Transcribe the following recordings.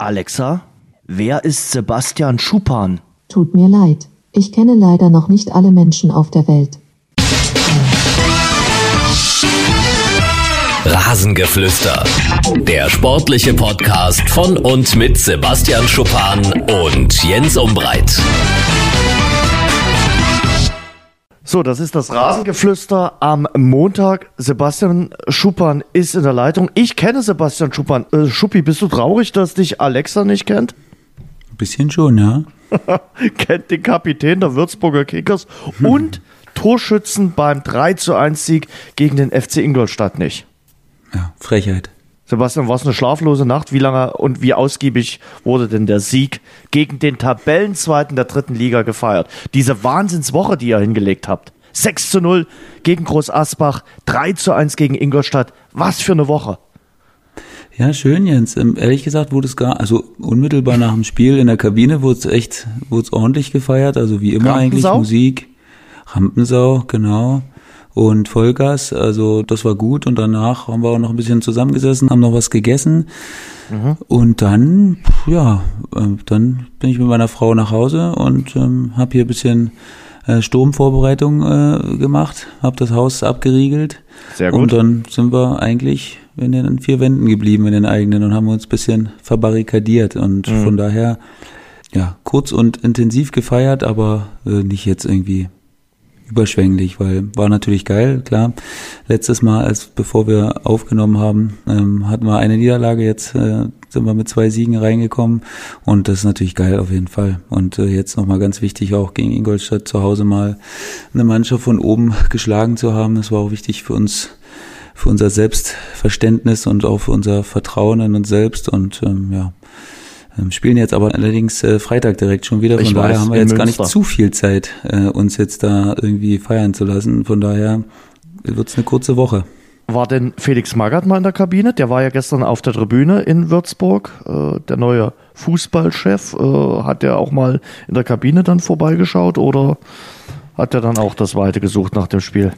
Alexa, wer ist Sebastian Schuppan? Tut mir leid, ich kenne leider noch nicht alle Menschen auf der Welt. Rasengeflüster. Der sportliche Podcast von und mit Sebastian Schuppan und Jens Umbreit. So, das ist das Rasengeflüster am Montag. Sebastian Schuppan ist in der Leitung. Ich kenne Sebastian Schuppan. Äh, Schuppi, bist du traurig, dass dich Alexa nicht kennt? Ein bisschen schon, ja. kennt den Kapitän der Würzburger Kickers und Torschützen beim 3 zu 1 Sieg gegen den FC Ingolstadt nicht. Ja, Frechheit. Sebastian, war es eine schlaflose Nacht? Wie lange und wie ausgiebig wurde denn der Sieg gegen den Tabellenzweiten der dritten Liga gefeiert? Diese Wahnsinnswoche, die ihr hingelegt habt. 6 zu 0 gegen Groß Asbach, 3 zu 1 gegen Ingolstadt. Was für eine Woche. Ja, schön, Jens. Ähm, ehrlich gesagt wurde es gar, also unmittelbar nach dem Spiel in der Kabine wurde es echt, wurde es ordentlich gefeiert. Also wie immer eigentlich Musik. Rampensau, genau und Vollgas. Also das war gut und danach haben wir auch noch ein bisschen zusammengesessen, haben noch was gegessen. Mhm. Und dann, ja, äh, dann bin ich mit meiner Frau nach Hause und ähm, habe hier ein bisschen äh, Sturmvorbereitung äh, gemacht, habe das Haus abgeriegelt. Sehr gut. Und dann sind wir eigentlich in den vier Wänden geblieben, in den eigenen und haben uns ein bisschen verbarrikadiert. Und mhm. von daher, ja, kurz und intensiv gefeiert, aber äh, nicht jetzt irgendwie überschwänglich, weil war natürlich geil, klar. Letztes Mal, als bevor wir aufgenommen haben, ähm, hatten wir eine Niederlage, jetzt äh, sind wir mit zwei Siegen reingekommen und das ist natürlich geil auf jeden Fall. Und äh, jetzt nochmal ganz wichtig, auch gegen Ingolstadt zu Hause mal eine Mannschaft von oben geschlagen zu haben. Das war auch wichtig für uns, für unser Selbstverständnis und auch für unser Vertrauen in uns selbst und ähm, ja, spielen jetzt aber allerdings äh, Freitag direkt schon wieder. Von ich daher weiß, haben wir jetzt Münster. gar nicht zu viel Zeit, äh, uns jetzt da irgendwie feiern zu lassen. Von daher wird es eine kurze Woche. War denn Felix Magath mal in der Kabine? Der war ja gestern auf der Tribüne in Würzburg, äh, der neue Fußballchef. Äh, hat der auch mal in der Kabine dann vorbeigeschaut oder hat er dann auch das Weite gesucht nach dem Spiel?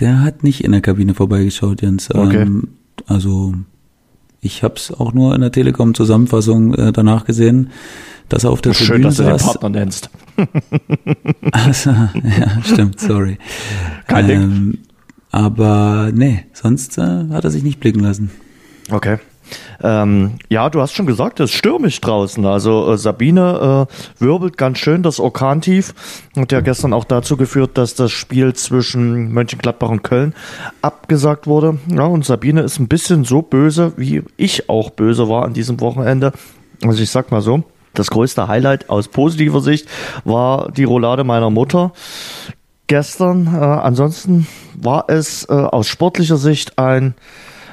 Der hat nicht in der Kabine vorbeigeschaut, Jens. Okay. Ähm, also ich habe es auch nur in der Telekom-Zusammenfassung äh, danach gesehen, dass er auf der Schön, Tribüne dass du den Partner nennst. also, ja, stimmt, sorry. Kein ähm, Ding. Aber nee, sonst äh, hat er sich nicht blicken lassen. Okay. Ähm, ja, du hast schon gesagt, es ist stürmisch draußen. Also äh, Sabine äh, wirbelt ganz schön das Orkantief. Hat ja gestern auch dazu geführt, dass das Spiel zwischen Mönchengladbach und Köln abgesagt wurde. Ja, und Sabine ist ein bisschen so böse, wie ich auch böse war an diesem Wochenende. Also ich sag mal so, das größte Highlight aus positiver Sicht war die Roulade meiner Mutter gestern. Äh, ansonsten war es äh, aus sportlicher Sicht ein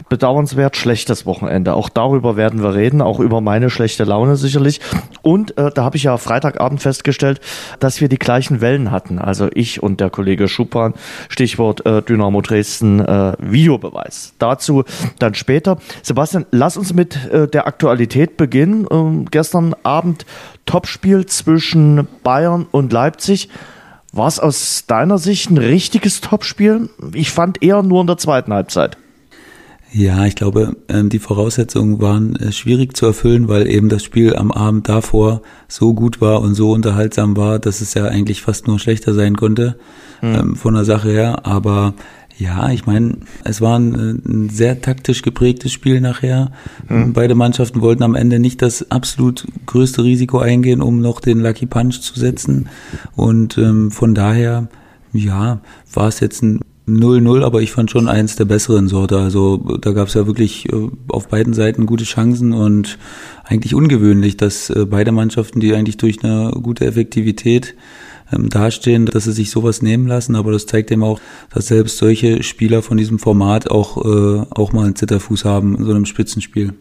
bedauernswert schlechtes Wochenende. Auch darüber werden wir reden, auch über meine schlechte Laune sicherlich. Und äh, da habe ich ja Freitagabend festgestellt, dass wir die gleichen Wellen hatten. Also ich und der Kollege Schuppan, Stichwort äh, Dynamo Dresden äh, Videobeweis. Dazu dann später. Sebastian, lass uns mit äh, der Aktualität beginnen. Ähm, gestern Abend Topspiel zwischen Bayern und Leipzig. War es aus deiner Sicht ein richtiges Topspiel? Ich fand eher nur in der zweiten Halbzeit. Ja, ich glaube, ähm, die Voraussetzungen waren äh, schwierig zu erfüllen, weil eben das Spiel am Abend davor so gut war und so unterhaltsam war, dass es ja eigentlich fast nur schlechter sein konnte mhm. von der Sache her. Aber ja, ich meine, es war ein, äh, ein, sehr taktisch geprägtes Spiel nachher. Mhm. Beide Mannschaften wollten am Ende nicht das absolut größte Risiko eingehen, um noch den Lucky Punch zu setzen. Und ähm, von daher, ja, war es jetzt ein 0-0, aber ich fand schon eins der besseren Sorte. Also da gab es ja wirklich äh, auf beiden Seiten gute Chancen und eigentlich ungewöhnlich, dass äh, beide Mannschaften, die eigentlich durch eine gute Effektivität ähm, dastehen, dass sie sich sowas nehmen lassen. Aber das zeigt eben auch, dass selbst solche Spieler von diesem Format auch, äh, auch mal einen Zitterfuß haben in so einem Spitzenspiel.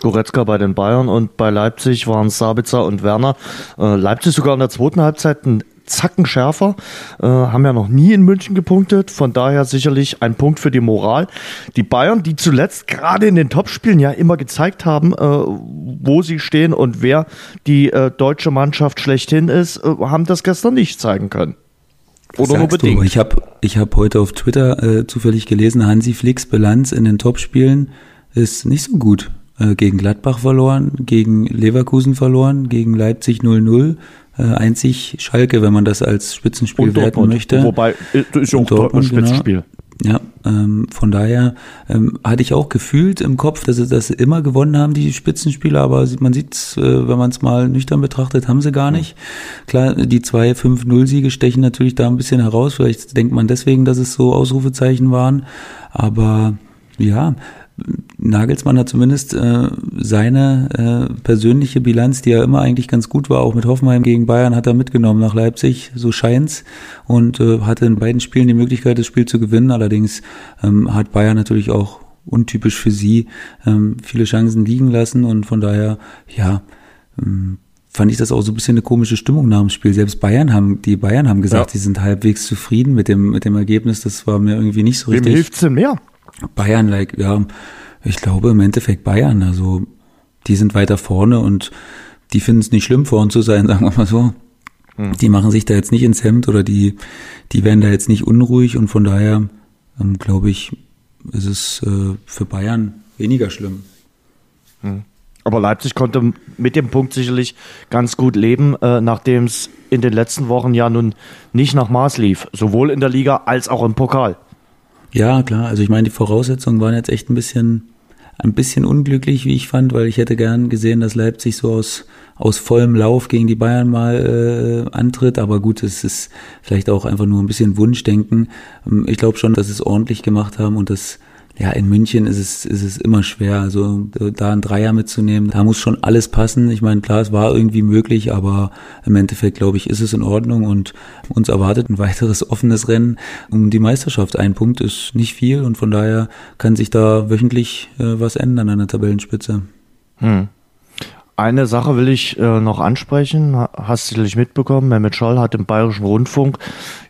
Goretzka bei den Bayern und bei Leipzig waren Sabitzer und Werner. Leipzig sogar in der zweiten Halbzeit ein Zacken schärfer, äh, haben ja noch nie in München gepunktet, von daher sicherlich ein Punkt für die Moral. Die Bayern, die zuletzt gerade in den Topspielen ja immer gezeigt haben, äh, wo sie stehen und wer die äh, deutsche Mannschaft schlechthin ist, äh, haben das gestern nicht zeigen können. Oder nur bedingt. Du? Ich habe ich hab heute auf Twitter äh, zufällig gelesen, Hansi Flicks Bilanz in den Topspielen ist nicht so gut. äh, gegen Gladbach verloren, gegen Leverkusen verloren, gegen Leipzig 0-0. Äh, einzig Schalke, wenn man das als Spitzenspiel Und werten Dortmund. möchte. Wobei, äh, ist ja auch Und Dortmund, ein Spitzenspiel. Ja, ähm, von daher ähm, hatte ich auch gefühlt im Kopf, dass sie das immer gewonnen haben, die Spitzenspieler, aber man sieht, äh, wenn man es mal nüchtern betrachtet, haben sie gar nicht. Klar, die zwei 5-0-Siege stechen natürlich da ein bisschen heraus. Vielleicht denkt man deswegen, dass es so Ausrufezeichen waren. Aber ja, Nagelsmann hat zumindest äh, seine äh, persönliche Bilanz, die ja immer eigentlich ganz gut war, auch mit Hoffenheim gegen Bayern, hat er mitgenommen nach Leipzig, so scheint's, und äh, hatte in beiden Spielen die Möglichkeit, das Spiel zu gewinnen. Allerdings ähm, hat Bayern natürlich auch untypisch für sie ähm, viele Chancen liegen lassen und von daher, ja, ähm, fand ich das auch so ein bisschen eine komische Stimmung nach dem Spiel. Selbst Bayern haben, die Bayern haben gesagt, Ja. die sind halbwegs zufrieden mit dem, mit dem Ergebnis. Das war mir irgendwie nicht so Wem richtig. hilft's denn mehr? Bayern, like, ja, ich glaube im Endeffekt Bayern. Also die sind weiter vorne und die finden es nicht schlimm, vorn zu sein, sagen wir mal so. Die machen sich da jetzt nicht ins Hemd oder die, die werden da jetzt nicht unruhig und von daher ähm, glaube ich, ist es äh, für Bayern weniger schlimm. Aber Leipzig konnte mit dem Punkt sicherlich ganz gut leben, äh, nachdem es in den letzten Wochen ja nun nicht nach Maß lief. Sowohl in der Liga als auch im Pokal. Ja, klar. Also ich meine, die Voraussetzungen waren jetzt echt ein bisschen, ein bisschen unglücklich, wie ich fand, weil ich hätte gern gesehen, dass Leipzig so aus, aus vollem Lauf gegen die Bayern mal äh, antritt. Aber gut, es ist vielleicht auch einfach nur ein bisschen Wunschdenken. Ähm, Ich glaube schon, dass sie es ordentlich gemacht haben und das ja, in München ist es, ist es immer schwer. Also da einen Dreier mitzunehmen, da muss schon alles passen. Ich meine, klar, es war irgendwie möglich, aber im Endeffekt, glaube ich, ist es in Ordnung und uns erwartet ein weiteres offenes Rennen um die Meisterschaft. Ein Punkt ist nicht viel und von daher kann sich da wöchentlich äh, was ändern an der Tabellenspitze. Eine Sache will ich äh, noch ansprechen, Ha- hast du sicherlich mitbekommen, Mehmet Scholl hat im Bayerischen Rundfunk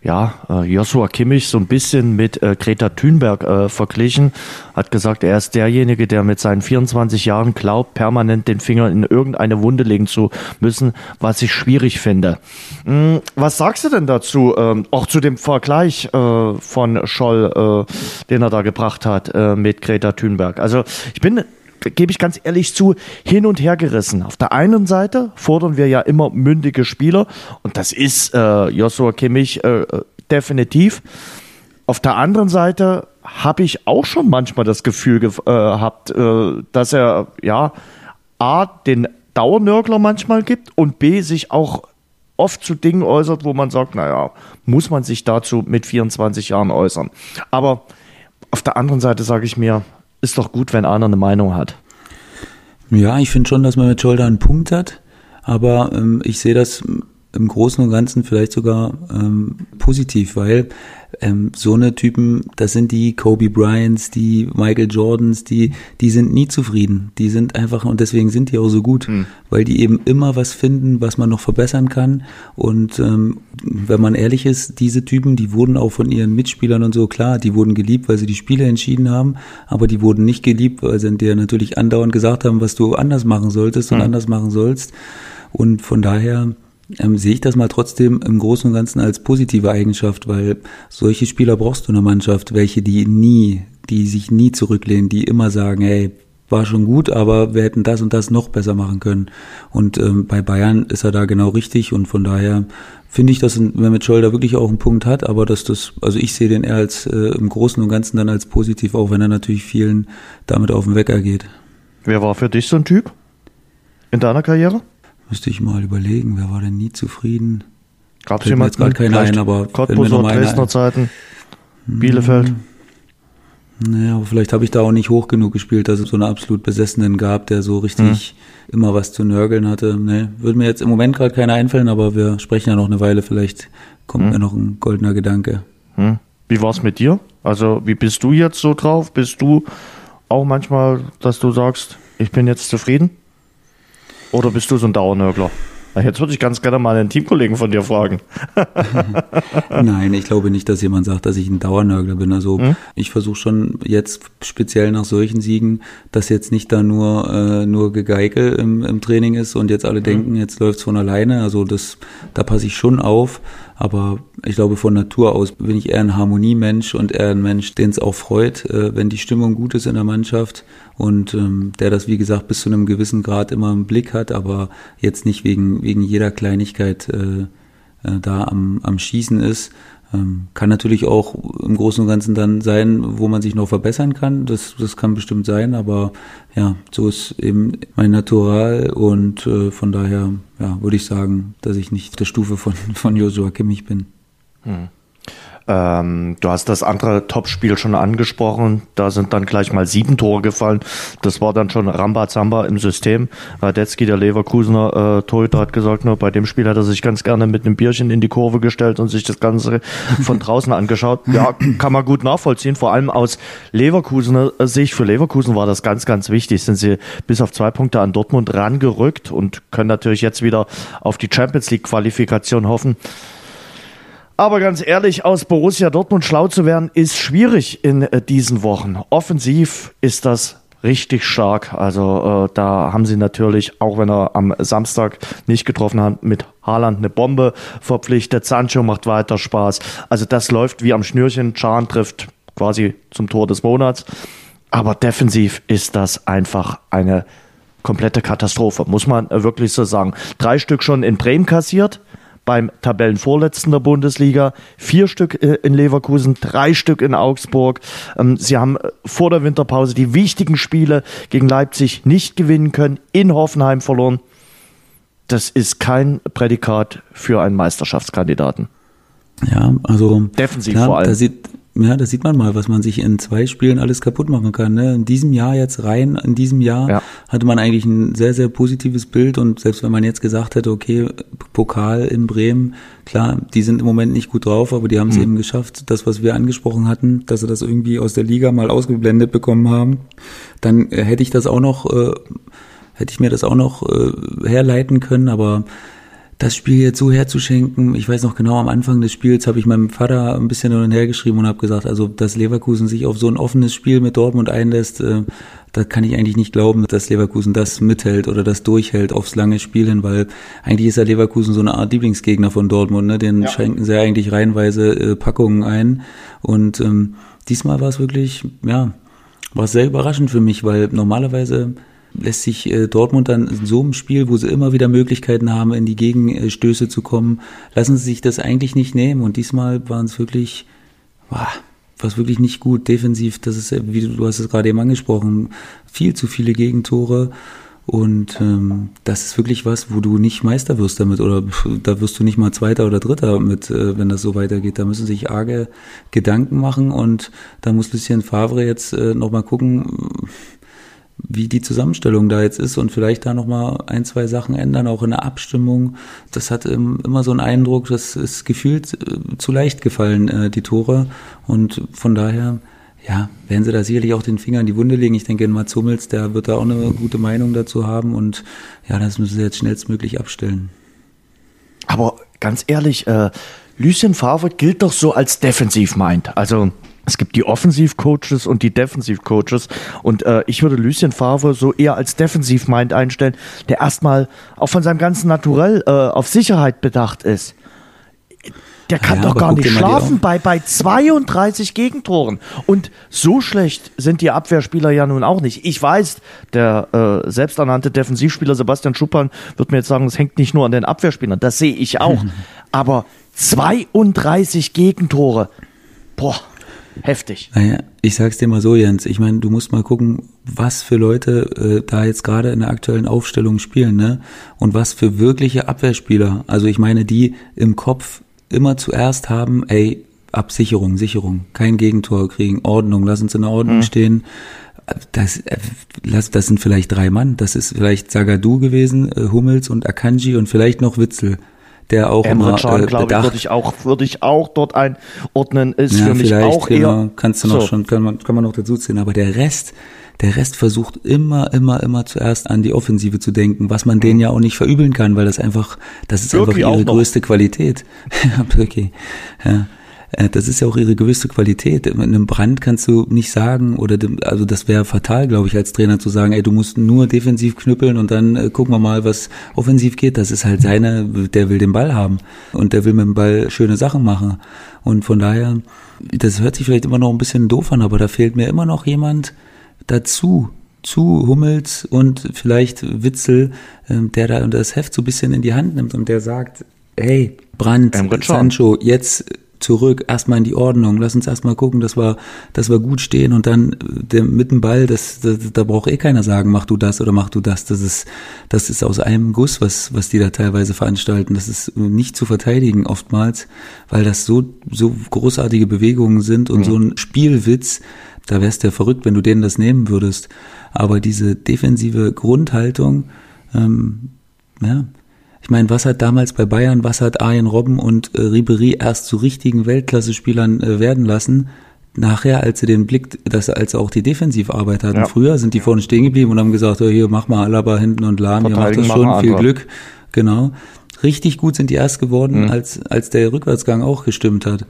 ja, äh, Joshua Kimmich so ein bisschen mit äh, Greta Thunberg äh, verglichen, hat gesagt, er ist derjenige, der mit seinen 24 Jahren glaubt, permanent den Finger in irgendeine Wunde legen zu müssen, was ich schwierig finde. Hm, was sagst du denn dazu, ähm, auch zu dem Vergleich äh, von Scholl, äh, den er da gebracht hat äh, mit Greta Thunberg? Also ich bin gebe ich ganz ehrlich zu, hin und her gerissen. Auf der einen Seite fordern wir ja immer mündige Spieler und das ist äh, Joshua Kimmich äh, definitiv. Auf der anderen Seite habe ich auch schon manchmal das Gefühl ge äh, gehabt, äh, dass er ja A, den Dauernörgler manchmal gibt und B, sich auch oft zu Dingen äußert, wo man sagt, naja, muss man sich dazu mit 24 Jahren äußern. Aber auf der anderen Seite sage ich mir, ist doch gut, wenn einer eine Meinung hat. Ja, ich finde schon, dass man mit Scholder einen Punkt hat, aber ähm, ich sehe das im Großen und Ganzen vielleicht sogar ähm, positiv, weil ähm, so eine Typen, das sind die Kobe Bryants, die Michael Jordans, die, die sind nie zufrieden. Die sind einfach, und deswegen sind die auch so gut, weil die eben immer was finden, was man noch verbessern kann. Und ähm, wenn man ehrlich ist, diese Typen, die wurden auch von ihren Mitspielern und so, klar, die wurden geliebt, weil sie die Spiele entschieden haben, aber die wurden nicht geliebt, weil sie dir natürlich andauernd gesagt haben, was du anders machen solltest und anders machen sollst. Und von daher ähm, sehe ich das mal trotzdem im Großen und Ganzen als positive Eigenschaft, weil solche Spieler brauchst du in der Mannschaft, welche die nie, die sich nie zurücklehnen, die immer sagen, hey, war schon gut, aber wir hätten das und das noch besser machen können. Und ähm, bei Bayern ist er da genau richtig und von daher finde ich, dass Mehmet Scholl da wirklich auch einen Punkt hat, aber dass das, also ich sehe den eher als äh, im Großen und Ganzen dann als positiv, auch wenn er natürlich vielen damit auf den Wecker geht. Wer war für dich so ein Typ in deiner Karriere? Müsste ich mal überlegen, wer war denn nie zufrieden? Gab es jemanden? jetzt Vielleicht ein, aber mal einer Dresdner Zeiten, Bielefeld. Naja, aber vielleicht habe ich da auch nicht hoch genug gespielt, dass es so einen absolut Besessenen gab, der so richtig immer was zu nörgeln hatte. Nee, würde mir jetzt im Moment gerade keiner einfallen, aber wir sprechen ja noch eine Weile, vielleicht kommt mir noch ein goldener Gedanke. Hm. Wie war es mit dir? Also, wie bist du jetzt so drauf? Bist du auch manchmal, dass du sagst, ich bin jetzt zufrieden? Oder bist du so ein Dauernörgler? Jetzt würde ich ganz gerne mal einen Teamkollegen von dir fragen. Nein, ich glaube nicht, dass jemand sagt, dass ich ein Dauernörgler bin. Also ich versuche schon jetzt speziell nach solchen Siegen, dass jetzt nicht da nur äh, nur Gegeike im, im Training ist und jetzt alle denken, jetzt läuft's von alleine. Also das, da passe ich schon auf. Aber ich glaube, von Natur aus bin ich eher ein Harmoniemensch und eher ein Mensch, den es auch freut, äh, wenn die Stimmung gut ist in der Mannschaft und ähm, der das, wie gesagt, bis zu einem gewissen Grad immer im Blick hat, aber jetzt nicht wegen, wegen jeder Kleinigkeit äh, äh, da am, am Schießen ist. Ähm, kann natürlich auch im Großen und Ganzen dann sein, wo man sich noch verbessern kann. Das, das kann bestimmt sein, aber ja, so ist eben mein Natural und äh, von daher ja, würde ich sagen, dass ich nicht auf der Stufe von, von Joshua Kimmich bin. Hm. Ähm, du hast das andere Topspiel schon angesprochen. Da sind dann gleich mal sieben Tore gefallen. Das war dann schon Rambazamba im System. Radetzky, der Leverkusener äh, Torhüter, hat gesagt, nur bei dem Spiel hat er sich ganz gerne mit einem Bierchen in die Kurve gestellt und sich das Ganze von draußen angeschaut. Ja, kann man gut nachvollziehen. Vor allem aus Leverkusener Sicht. Für Leverkusen war das ganz, ganz wichtig. Sind sie bis auf zwei Punkte an Dortmund rangerückt und können natürlich jetzt wieder auf die Champions League Qualifikation hoffen. Aber ganz ehrlich, aus Borussia Dortmund schlau zu werden, ist schwierig in äh, diesen Wochen. Offensiv ist das richtig stark. Also äh, da haben sie natürlich, auch wenn er am Samstag nicht getroffen hat, mit Haaland eine Bombe verpflichtet. Sancho macht weiter Spaß. Also das läuft wie am Schnürchen. Chan trifft quasi zum Tor des Monats. Aber defensiv ist das einfach eine komplette Katastrophe, muss man wirklich so sagen. Drei Stück schon in Bremen kassiert beim Tabellenvorletzten der Bundesliga, vier Stück äh, in Leverkusen, drei Stück in Augsburg. Ähm, sie haben äh, vor der Winterpause die wichtigen Spiele gegen Leipzig nicht gewinnen können, in Hoffenheim verloren. Das ist kein Prädikat für einen Meisterschaftskandidaten. Ja, also defensiv klar, vor allem. Da sieht, ja, da sieht man mal, was man sich in zwei Spielen alles kaputt machen kann. Ne? In diesem Jahr jetzt rein, in diesem Jahr ja. hatte man eigentlich ein sehr, sehr positives Bild und selbst wenn man jetzt gesagt hätte, okay, Pokal in Bremen, klar, die sind im Moment nicht gut drauf, aber die haben es mhm. eben geschafft, das, was wir angesprochen hatten, dass sie das irgendwie aus der Liga mal ausgeblendet bekommen haben, dann äh, hätte ich das auch noch, äh, hätte ich mir das auch noch äh, herleiten können, aber das Spiel jetzt so herzuschenken. Ich weiß noch genau, am Anfang des Spiels habe ich meinem Vater ein bisschen hin und her geschrieben und habe gesagt, also dass Leverkusen sich auf so ein offenes Spiel mit Dortmund einlässt, äh, da kann ich eigentlich nicht glauben, dass Leverkusen das mithält oder das durchhält aufs lange Spiel hin, weil eigentlich ist ja Leverkusen so eine Art Lieblingsgegner von Dortmund, ne? Den ja. schenken sie eigentlich reihenweise äh, Packungen ein. Und ähm, diesmal war es wirklich, ja, war sehr überraschend für mich, weil normalerweise lässt sich äh, Dortmund dann in so einem Spiel, wo sie immer wieder Möglichkeiten haben, in die Gegenstöße zu kommen, lassen sie sich das eigentlich nicht nehmen. Und diesmal waren es wirklich, war es wirklich nicht gut defensiv. Das ist, wie du, du hast es gerade eben angesprochen, viel zu viele Gegentore. Und ähm, das ist wirklich was, wo du nicht Meister wirst damit oder da wirst du nicht mal Zweiter oder Dritter mit, äh, wenn das so weitergeht. Da müssen sich arge Gedanken machen und da muss Lucien Favre jetzt äh, nochmal gucken, wie die Zusammenstellung da jetzt ist und vielleicht da nochmal ein, zwei Sachen ändern, auch in der Abstimmung. Das hat ähm, immer so einen Eindruck, das ist gefühlt äh, zu leicht gefallen, äh, die Tore. Und von daher, ja, werden sie da sicherlich auch den Finger in die Wunde legen. Ich denke, Mats Hummels, der wird da auch eine gute Meinung dazu haben und ja, das müssen sie jetzt schnellstmöglich abstellen. Aber ganz ehrlich, äh, Lucien Favre gilt doch so als defensiv meint. Also es gibt die Offensivcoaches und die Defensivcoaches und äh, ich würde Lucien Favre so eher als Defensiv-Mind einstellen, der erstmal auch von seinem ganzen Naturell äh, auf Sicherheit bedacht ist. Der kann ja, doch gar nicht schlafen bei, bei 32 Gegentoren. Und so schlecht sind die Abwehrspieler ja nun auch nicht. Ich weiß, der äh, selbsternannte Defensivspieler Sebastian Schuppan wird mir jetzt sagen, es hängt nicht nur an den Abwehrspielern. Das sehe ich auch. Aber 32 Gegentore. Boah heftig. Naja, ich sag's dir mal so, Jens. Ich meine, du musst mal gucken, was für Leute äh, da jetzt gerade in der aktuellen Aufstellung spielen, ne? Und was für wirkliche Abwehrspieler. Also ich meine, die im Kopf immer zuerst haben, ey, Absicherung, Sicherung, kein Gegentor kriegen, Ordnung, lass uns in der Ordnung mhm. stehen. Das, äh, das sind vielleicht drei Mann. Das ist vielleicht Sagadu gewesen, äh, Hummels und Akanji und vielleicht noch Witzel der auch Emre immer Can, äh, glaube ich, würde ich auch würde ich auch dort einordnen ist ja, für mich auch genau, eher kannst du noch so. schon kann man kann man noch dazu ziehen, aber der Rest der Rest versucht immer, immer, immer zuerst an die Offensive zu denken, was man denen mhm. ja auch nicht verübeln kann, weil das einfach, das ist Birki einfach ihre größte Qualität. ja, Birki. Ja. Äh, das ist ja auch ihre gewisse Qualität. Mit einem Brand kannst du nicht sagen, oder dem, also das wäre fatal, glaube ich, als Trainer zu sagen, ey, du musst nur defensiv knüppeln und dann äh, gucken wir mal, was offensiv geht. Das ist halt seine, der will den Ball haben und der will mit dem Ball schöne Sachen machen. Und von daher, das hört sich vielleicht immer noch ein bisschen doof an, aber da fehlt mir immer noch jemand dazu, zu Hummels und vielleicht Witzel, ähm, der da das Heft so ein bisschen in die Hand nimmt und der sagt, hey, Brandt, Sancho, jetzt zurück, erstmal in die Ordnung, lass uns erstmal gucken, dass wir, dass wir gut stehen und dann der, mit dem Ball, das, das, da braucht eh keiner sagen, mach du das oder mach du das. Das ist, das ist aus einem Guss, was, was die da teilweise veranstalten. Das ist nicht zu verteidigen oftmals, weil das so, so großartige Bewegungen sind und mhm. so ein Spielwitz, da wärst du ja verrückt, wenn du denen das nehmen würdest. Aber diese defensive Grundhaltung, ähm, ja, ich meine, was hat damals bei Bayern, was hat Arjen Robben und äh, Ribery erst zu richtigen Weltklasse-Spielern äh, werden lassen? Nachher, als sie den Blick, dass als sie auch die Defensivarbeit hatten. Ja. Früher sind die vorne stehen geblieben und haben gesagt, oh, hier mach mal Alaba hinten und Lahm, ihr macht das schon, viel Glück. Genau. Richtig gut sind die erst geworden, mhm. als, als der Rückwärtsgang auch gestimmt hat.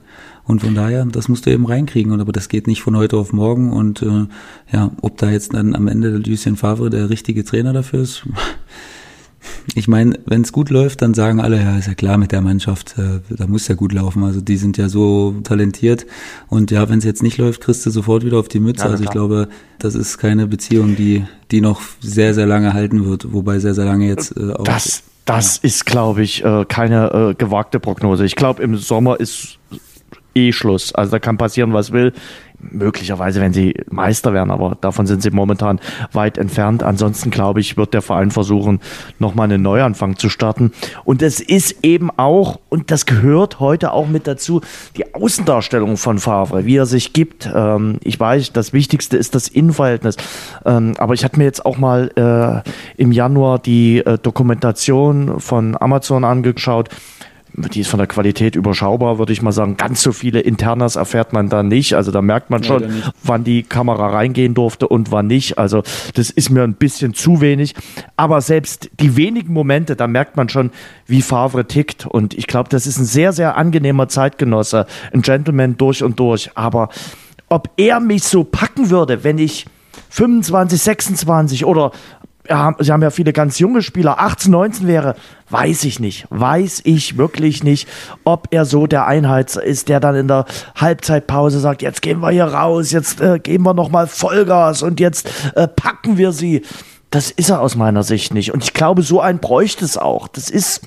Und von daher, das musst du eben reinkriegen. Und aber das geht nicht von heute auf morgen. Und äh, ja, ob da jetzt dann am Ende Lucien Favre der richtige Trainer dafür ist, ich meine, wenn es gut läuft, dann sagen alle, ja, ist ja klar mit der Mannschaft, äh, da muss ja gut laufen. Also die sind ja so talentiert. Und ja, wenn es jetzt nicht läuft, kriegst du sofort wieder auf die Mütze. Ja, also ich glaube, das ist keine Beziehung, die, die noch sehr, sehr lange halten wird. Wobei sehr, sehr lange jetzt äh, auch. Das, das ja. ist, glaube ich, äh, keine äh, gewagte Prognose. Ich glaube, im Sommer ist eh Schluss. Also da kann passieren, was will möglicherweise, wenn sie Meister werden, aber davon sind sie momentan weit entfernt. Ansonsten glaube ich, wird der Verein versuchen, nochmal einen Neuanfang zu starten. Und es ist eben auch, und das gehört heute auch mit dazu, die Außendarstellung von Favre, wie er sich gibt. Ähm, ich weiß, das Wichtigste ist das Innenverhältnis. Ähm, aber ich hatte mir jetzt auch mal äh, im Januar die äh, Dokumentation von Amazon angeschaut die ist von der Qualität überschaubar, würde ich mal sagen. Ganz so viele Internas erfährt man da nicht. Also da merkt man schon, wann die Kamera reingehen durfte und wann nicht. Also das ist mir ein bisschen zu wenig. Aber selbst die wenigen Momente, da merkt man schon, wie Favre tickt. Und ich glaube, das ist ein sehr, sehr angenehmer Zeitgenosse. Ein Gentleman durch und durch. Aber ob er mich so packen würde, wenn ich 25, 26 oder ja, sie haben ja viele ganz junge Spieler, 18, 19 wäre, weiß ich nicht, weiß ich wirklich nicht, ob er so der Einheits ist, der dann in der Halbzeitpause sagt, jetzt gehen wir hier raus, jetzt äh, geben wir nochmal Vollgas und jetzt äh, packen wir sie. Das ist er aus meiner Sicht nicht. Und ich glaube, so einen bräuchte es auch. Das ist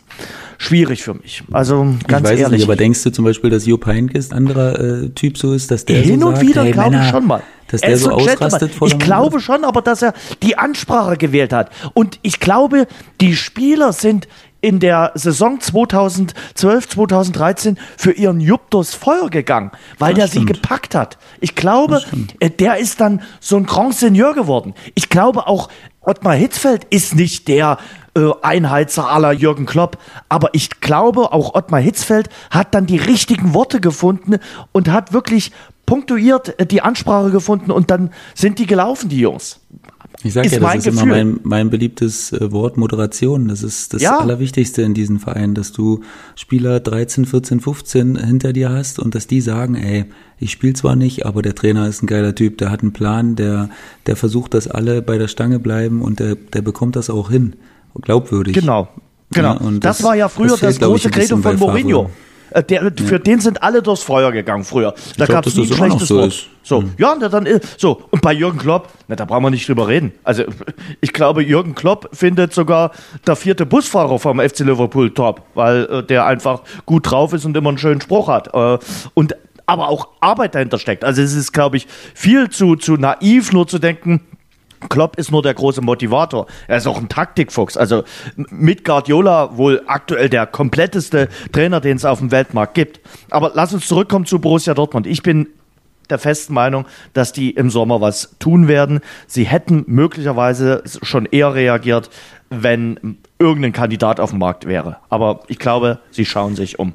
schwierig für mich. Also ganz ich weiß ehrlich. Nicht, aber denkst du zum Beispiel, dass Jupp Heynckes ein anderer äh, Typ so ist, dass der hin so und sagt, wieder hey, glaube ich schon mal. Dass der so ausrastet vor Ich glaube schon, aber dass er die Ansprache gewählt hat. Und ich glaube, die Spieler sind in der Saison 2012, 2013 für ihren Jupp durchs Feuer gegangen, weil das der stimmt. sie gepackt hat. Ich glaube, äh, der ist dann so ein Grand Seigneur geworden. Ich glaube auch, Ottmar Hitzfeld ist nicht der äh, Einheizer aller Jürgen Klopp, aber ich glaube, auch Ottmar Hitzfeld hat dann die richtigen Worte gefunden und hat wirklich punktuiert äh, die Ansprache gefunden und dann sind die gelaufen, die Jungs. Ich sage ja, das ist Gefühl. immer mein, mein beliebtes äh, Wort Moderation. Das ist das ja. Allerwichtigste in diesem Verein, dass du Spieler 13, 14, 15 hinter dir hast und dass die sagen, ey, ich spiele zwar nicht, aber der Trainer ist ein geiler Typ, der hat einen Plan, der, der versucht, dass alle bei der Stange bleiben und der, der bekommt das auch hin. Glaubwürdig. Genau. Genau. Ja, das, das, war ja früher das, fehlt, das große Credo von Mourinho. Favre. Äh, der, für ja. den sind alle durchs Feuer gegangen früher. Da gab es nie ein schlechtes so Wort. Ist. So, mhm. ja, dann äh, so. Und bei Jürgen Klopp, na, da brauchen wir nicht drüber reden. Also, ich glaube, Jürgen Klopp findet sogar der vierte Busfahrer vom FC Liverpool top, weil äh, der einfach gut drauf ist und immer einen schönen Spruch hat. Äh, und aber auch Arbeit dahinter steckt. Also es ist, glaube ich, viel zu, zu naiv, nur zu denken, Klopp ist nur der große Motivator. Er ist auch ein Taktikfuchs. Also mit Guardiola wohl aktuell der kompletteste Trainer, den es auf dem Weltmarkt gibt. Aber lass uns zurückkommen zu Borussia Dortmund. Ich bin der festen Meinung, dass die im Sommer was tun werden. Sie hätten möglicherweise schon eher reagiert, wenn irgendein Kandidat auf dem Markt wäre. Aber ich glaube, sie schauen sich um.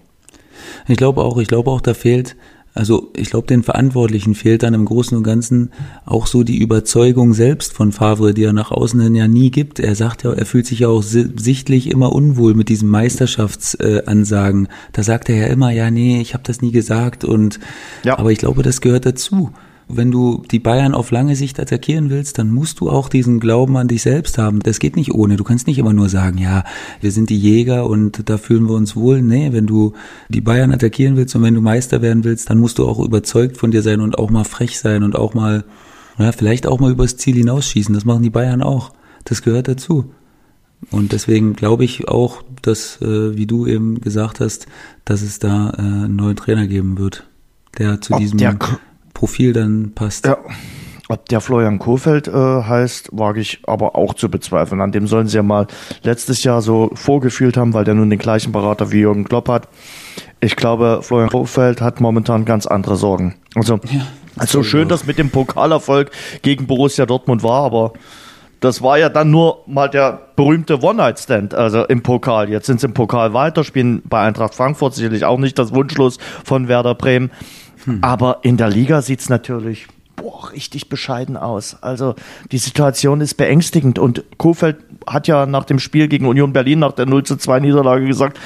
Ich glaube auch, ich glaube auch, da fehlt Also ich glaube, den Verantwortlichen fehlt dann im Großen und Ganzen auch so die Überzeugung selbst von Favre, die er nach außen hin ja nie gibt. Er sagt ja, er fühlt sich ja auch sichtlich immer unwohl mit diesen Meisterschaftsansagen. da sagt er ja immer, ja, nee, ich habe das nie gesagt und ja. aber ich glaube, das gehört dazu wenn du die Bayern auf lange Sicht attackieren willst, dann musst du auch diesen Glauben an dich selbst haben. Das geht nicht ohne. Du kannst nicht immer nur sagen, ja, wir sind die Jäger und da fühlen wir uns wohl. Nee, wenn du die Bayern attackieren willst und wenn du Meister werden willst, dann musst du auch überzeugt von dir sein und auch mal frech sein und auch mal, ja, vielleicht auch mal übers Ziel hinausschießen. Das machen die Bayern auch. Das gehört dazu. Und deswegen glaube ich auch, dass, äh, wie du eben gesagt hast, dass es da äh, einen neuen Trainer geben wird, der zu Ob diesem der Profil dann passt. Ja. Ob der Florian Kohfeldt äh, heißt, wage ich aber auch zu bezweifeln. An dem sollen sie ja mal letztes Jahr so vorgefühlt haben, weil der nun den gleichen Berater wie Jürgen Klopp hat. Ich glaube, Florian Kohfeldt hat momentan ganz andere Sorgen. Also, ja, also schön, dass mit dem Pokalerfolg gegen Borussia Dortmund war, aber das war ja dann nur mal der berühmte One-Night-Stand, also im Pokal. Jetzt sind sie im Pokal weiter, spielen bei Eintracht Frankfurt sicherlich auch nicht das Wunschlos von Werder Bremen. Hm. Aber in der Liga sieht's natürlich boah, richtig bescheiden aus. Also die Situation ist beängstigend und Kofeld hat ja nach dem Spiel gegen Union Berlin, nach der 0 zu 2 Niederlage gesagt,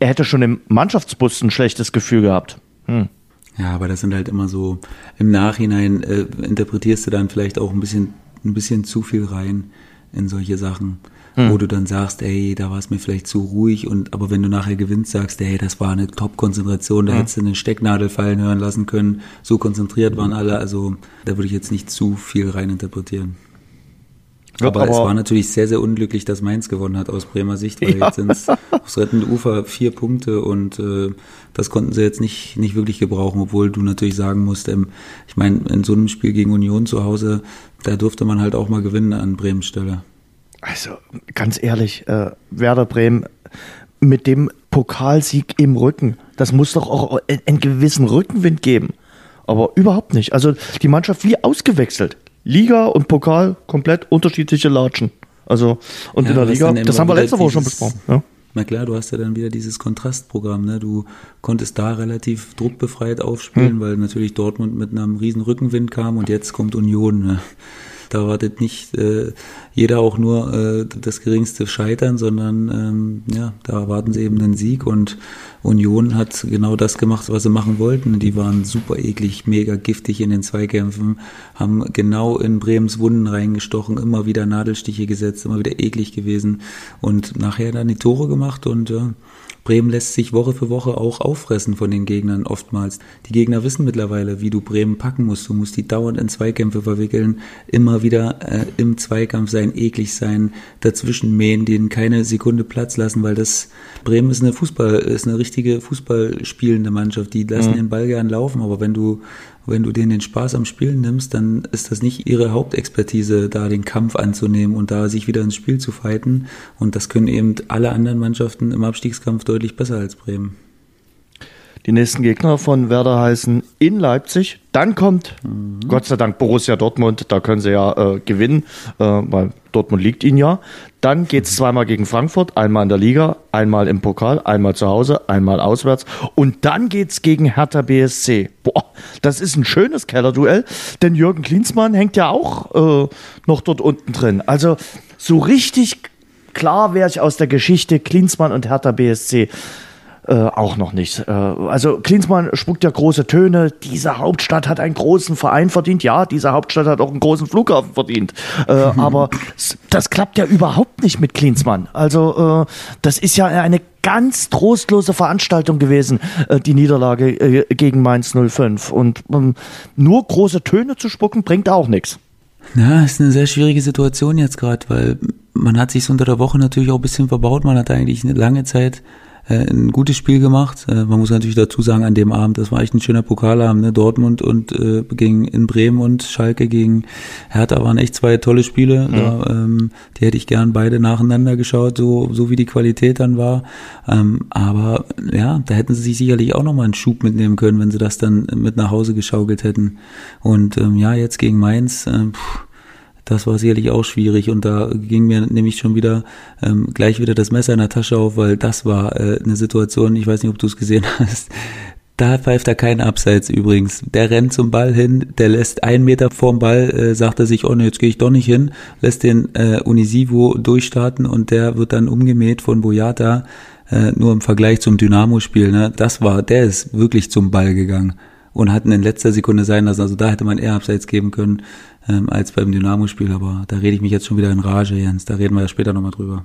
er hätte schon im Mannschaftsbus ein schlechtes Gefühl gehabt. Hm. Ja, aber das sind halt immer so, im Nachhinein äh, interpretierst du dann vielleicht auch ein bisschen, ein bisschen zu viel rein in solche Sachen hm. wo du dann sagst, ey, da war es mir vielleicht zu ruhig und aber wenn du nachher gewinnst, sagst, ey, das war eine Top-Konzentration, da hm. hättest du eine Stecknadel fallen hören lassen können, so konzentriert waren alle, also da würde ich jetzt nicht zu viel reininterpretieren. Ja, aber, aber, es war natürlich sehr, sehr unglücklich, dass Mainz gewonnen hat aus Bremer Sicht, weil ja. jetzt sind es aufs rettende Ufer vier Punkte und äh, das konnten sie jetzt nicht, nicht wirklich gebrauchen, obwohl du natürlich sagen musst, ähm, ich meine, in so einem Spiel gegen Union zu Hause, da durfte man halt auch mal gewinnen an Bremens Stelle. Also ganz ehrlich, äh, Werder Bremen mit dem Pokalsieg im Rücken, das muss doch auch einen gewissen Rückenwind geben. Aber überhaupt nicht. Also die Mannschaft wie ausgewechselt. Liga und Pokal komplett unterschiedliche Latschen. Also und ja, in der Liga, das haben wir letzte Woche schon besprochen. Ja. Na klar, du hast ja dann wieder dieses Kontrastprogramm. Ne? Du konntest da relativ druckbefreit aufspielen, hm. weil natürlich Dortmund mit einem riesen Rückenwind kam und jetzt kommt Union. Ne? Da wartet nicht äh, jeder auch nur äh, das geringste Scheitern, sondern ähm, ja, da erwarten sie eben einen Sieg und Union hat genau das gemacht, was sie machen wollten. Die waren super eklig, mega giftig in den Zweikämpfen, haben genau in Bremens Wunden reingestochen, immer wieder Nadelstiche gesetzt, immer wieder eklig gewesen und nachher dann die Tore gemacht und ja, Bremen lässt sich Woche für Woche auch auffressen von den Gegnern oftmals. Die Gegner wissen mittlerweile, wie du Bremen packen musst. Du musst die dauernd in Zweikämpfe verwickeln, immer wieder äh, im Zweikampf sein, eklig sein, dazwischen mähen, denen keine Sekunde Platz lassen, weil das Bremen ist eine Fußball, ist eine richtige Fußballspielende Mannschaft. Die lassen mhm. den Ball gern laufen, aber wenn du wenn du denen den Spaß am Spielen nimmst, dann ist das nicht ihre Hauptexpertise, da den Kampf anzunehmen und da sich wieder ins Spiel zu fighten. Und das können eben alle anderen Mannschaften im Abstiegskampf deutlich besser als Bremen. Die nächsten Gegner von Werder heißen in Leipzig. Dann kommt mhm. Gott sei Dank Borussia Dortmund. Da können sie ja äh, gewinnen, äh, weil Dortmund liegt ihnen ja. Dann geht's mhm. zweimal gegen Frankfurt, einmal in der Liga, einmal im Pokal, einmal zu Hause, einmal auswärts. Und dann geht's gegen Hertha BSC. Boah, das ist ein schönes Kellerduell, denn Jürgen Klinsmann hängt ja auch äh, noch dort unten drin. Also so richtig klar wäre ich aus der Geschichte Klinsmann und Hertha BSC. Äh, auch noch nicht. Äh, also Klinsmann spuckt ja große Töne. Diese Hauptstadt hat einen großen Verein verdient. Ja, diese Hauptstadt hat auch einen großen Flughafen verdient. Äh, aber das klappt ja überhaupt nicht mit Klinsmann. Also äh, das ist ja eine ganz trostlose Veranstaltung gewesen, äh, die Niederlage gegen Mainz 05. Und ähm, nur große Töne zu spucken, bringt auch nichts. Ja, ist eine sehr schwierige Situation jetzt gerade, weil man hat sich unter der Woche natürlich auch ein bisschen verbaut. Man hat eigentlich eine lange Zeit äh, ein gutes Spiel gemacht. Äh, man muss natürlich dazu sagen, an dem Abend, das war echt ein schöner Pokalabend, ne? Dortmund und äh, gegen in Bremen und Schalke gegen Hertha waren echt zwei tolle Spiele. Mhm. Da, ähm, die hätte ich gern beide nacheinander geschaut, so, so wie die Qualität dann war. Ähm, aber ja, da hätten sie sich sicherlich auch nochmal einen Schub mitnehmen können, wenn sie das dann mit nach Hause geschaukelt hätten. Und ähm, ja, jetzt gegen Mainz, äh, pff, das war sicherlich auch schwierig und da ging mir nämlich schon wieder ähm, gleich wieder das Messer in der Tasche auf, weil das war äh, eine Situation, ich weiß nicht, ob du es gesehen hast, Da pfeift er keinen Abseits übrigens. Der rennt zum Ball hin, der lässt einen Meter vorm Ball, äh, sagt er sich, oh ne, jetzt gehe ich doch nicht hin, lässt den äh, Unisivo durchstarten und der wird dann umgemäht von Boyata, äh, nur im Vergleich zum Dynamo-Spiel. Ne? Das war, der ist wirklich zum Ball gegangen und hat in letzter Sekunde sein lassen. Also da hätte man eher Abseits geben können ähm, als beim Dynamo-Spiel, aber da rede ich mich jetzt schon wieder in Rage, Jens. Da reden wir ja später nochmal drüber.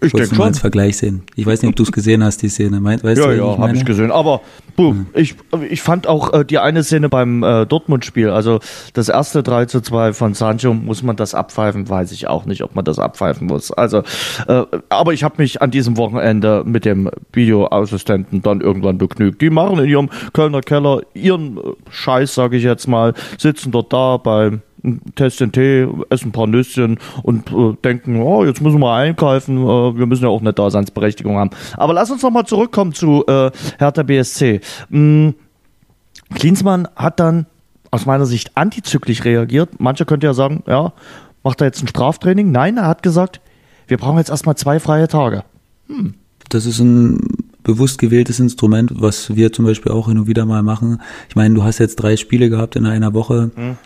Ich denke schon. als Vergleich sehen. Ich weiß nicht, ob du es gesehen hast, die Szene. Weißt ja, du, ja, habe ich gesehen. Aber buh, mhm. ich, ich fand auch äh, die eine Szene beim äh, Dortmund-Spiel, also das erste 3 zu 2 von Sancho, muss man das abpfeifen? Weiß ich auch nicht, ob man das abpfeifen muss. Also, äh, aber ich habe mich an diesem Wochenende mit dem Videoassistenten dann irgendwann begnügt. Die machen in ihrem Kölner Keller ihren äh, Scheiß, sage ich jetzt mal, sitzen dort da beim testen Tee, essen ein paar Nüsschen und äh, denken, oh, jetzt müssen wir einkaufen, äh, wir müssen ja auch eine Daseinsberechtigung haben. Aber lass uns nochmal zurückkommen zu äh, Hertha BSC. Hm, Klinsmann hat dann aus meiner Sicht antizyklisch reagiert. Mancher könnte ja sagen, ja, macht er jetzt ein Straftraining? Nein, er hat gesagt, wir brauchen jetzt erstmal zwei freie Tage. Hm. Das ist ein bewusst gewähltes Instrument, was wir zum Beispiel auch hin und wieder mal machen. Ich meine, du hast jetzt drei Spiele gehabt in einer Woche. Hm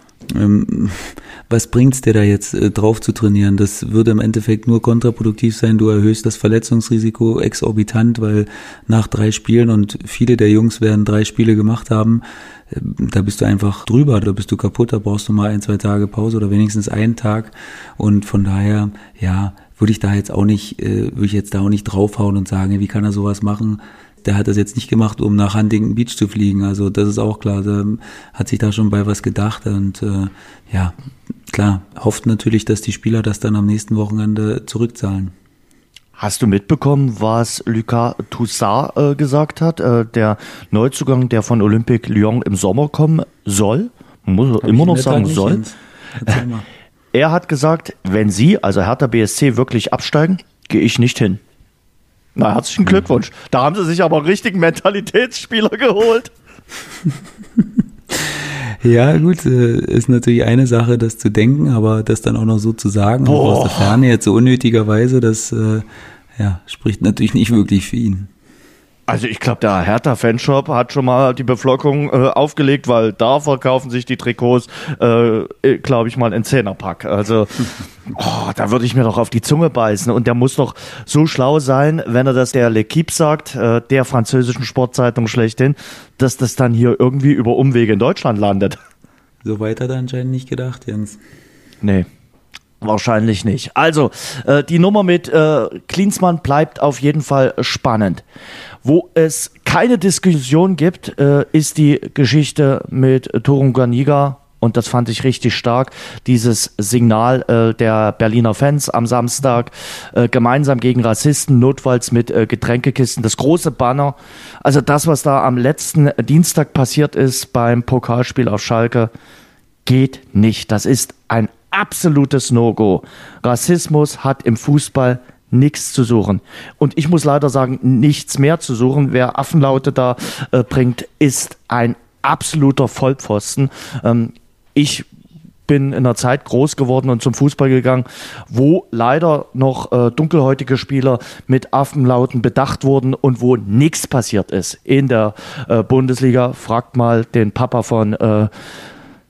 was bringt's dir da jetzt äh, drauf zu trainieren? Das würde im Endeffekt nur kontraproduktiv sein. Du erhöhst das Verletzungsrisiko exorbitant, weil nach drei Spielen und viele der Jungs werden drei Spiele gemacht haben, äh, da bist du einfach drüber, da bist du kaputt, da brauchst du mal ein, zwei Tage Pause oder wenigstens einen Tag. Und von daher, ja, würde ich da jetzt auch nicht, äh, würde ich jetzt da auch nicht draufhauen und sagen, wie kann er sowas machen? Der hat das jetzt nicht gemacht, um nach Huntington Beach zu fliegen. Also das ist auch klar. Der hat sich da schon bei was gedacht und äh, ja, klar, hofft natürlich, dass die Spieler das dann am nächsten Wochenende zurückzahlen. Hast du mitbekommen, was Lucas Toussaint äh, gesagt hat? Äh, der Neuzugang, der von Olympique Lyon im Sommer kommen soll, man muss Hab immer noch sagen soll. Er hat gesagt, wenn Sie, also Hertha BSC, wirklich absteigen, gehe ich nicht hin. Na, herzlichen Glückwunsch. Da haben sie sich aber einen richtigen Mentalitätsspieler geholt. Ja, gut, äh, ist natürlich eine Sache, das zu denken, aber das dann auch noch so zu sagen, auch aus der Ferne jetzt so unnötigerweise, das äh, ja, spricht natürlich nicht wirklich für ihn. Also ich glaube, der Hertha-Fanshop hat schon mal die Beflockung äh, aufgelegt, weil da verkaufen sich die Trikots, äh, glaube ich mal, in Zehnerpack. Also oh, da würde ich mir doch auf die Zunge beißen. Und der muss doch so schlau sein, wenn er das der L'Equipe sagt, äh, der französischen Sportzeitung schlechthin, dass das dann hier irgendwie über Umwege in Deutschland landet. So weit hat er anscheinend nicht gedacht, Jens. Nee. Wahrscheinlich nicht. Also, äh, die Nummer mit äh, Klinsmann bleibt auf jeden Fall spannend. Wo es keine Diskussion gibt, äh, ist die Geschichte mit Turunganiga. Und das fand ich richtig stark. Dieses Signal äh, der Berliner Fans am Samstag, äh, gemeinsam gegen Rassisten, notfalls mit äh, Getränkekisten, das große Banner. Also das, was da am letzten Dienstag passiert ist beim Pokalspiel auf Schalke, geht nicht. Das ist ein absolutes No-Go. Rassismus hat im Fußball nichts zu suchen. Und ich muss leider sagen, nichts mehr zu suchen. Wer Affenlaute da äh, bringt, ist ein absoluter Vollpfosten. Ähm, ich bin in einer Zeit groß geworden und zum Fußball gegangen, wo leider noch äh, dunkelhäutige Spieler mit Affenlauten bedacht wurden und wo nichts passiert ist in der äh, Bundesliga. Fragt mal den Papa von äh,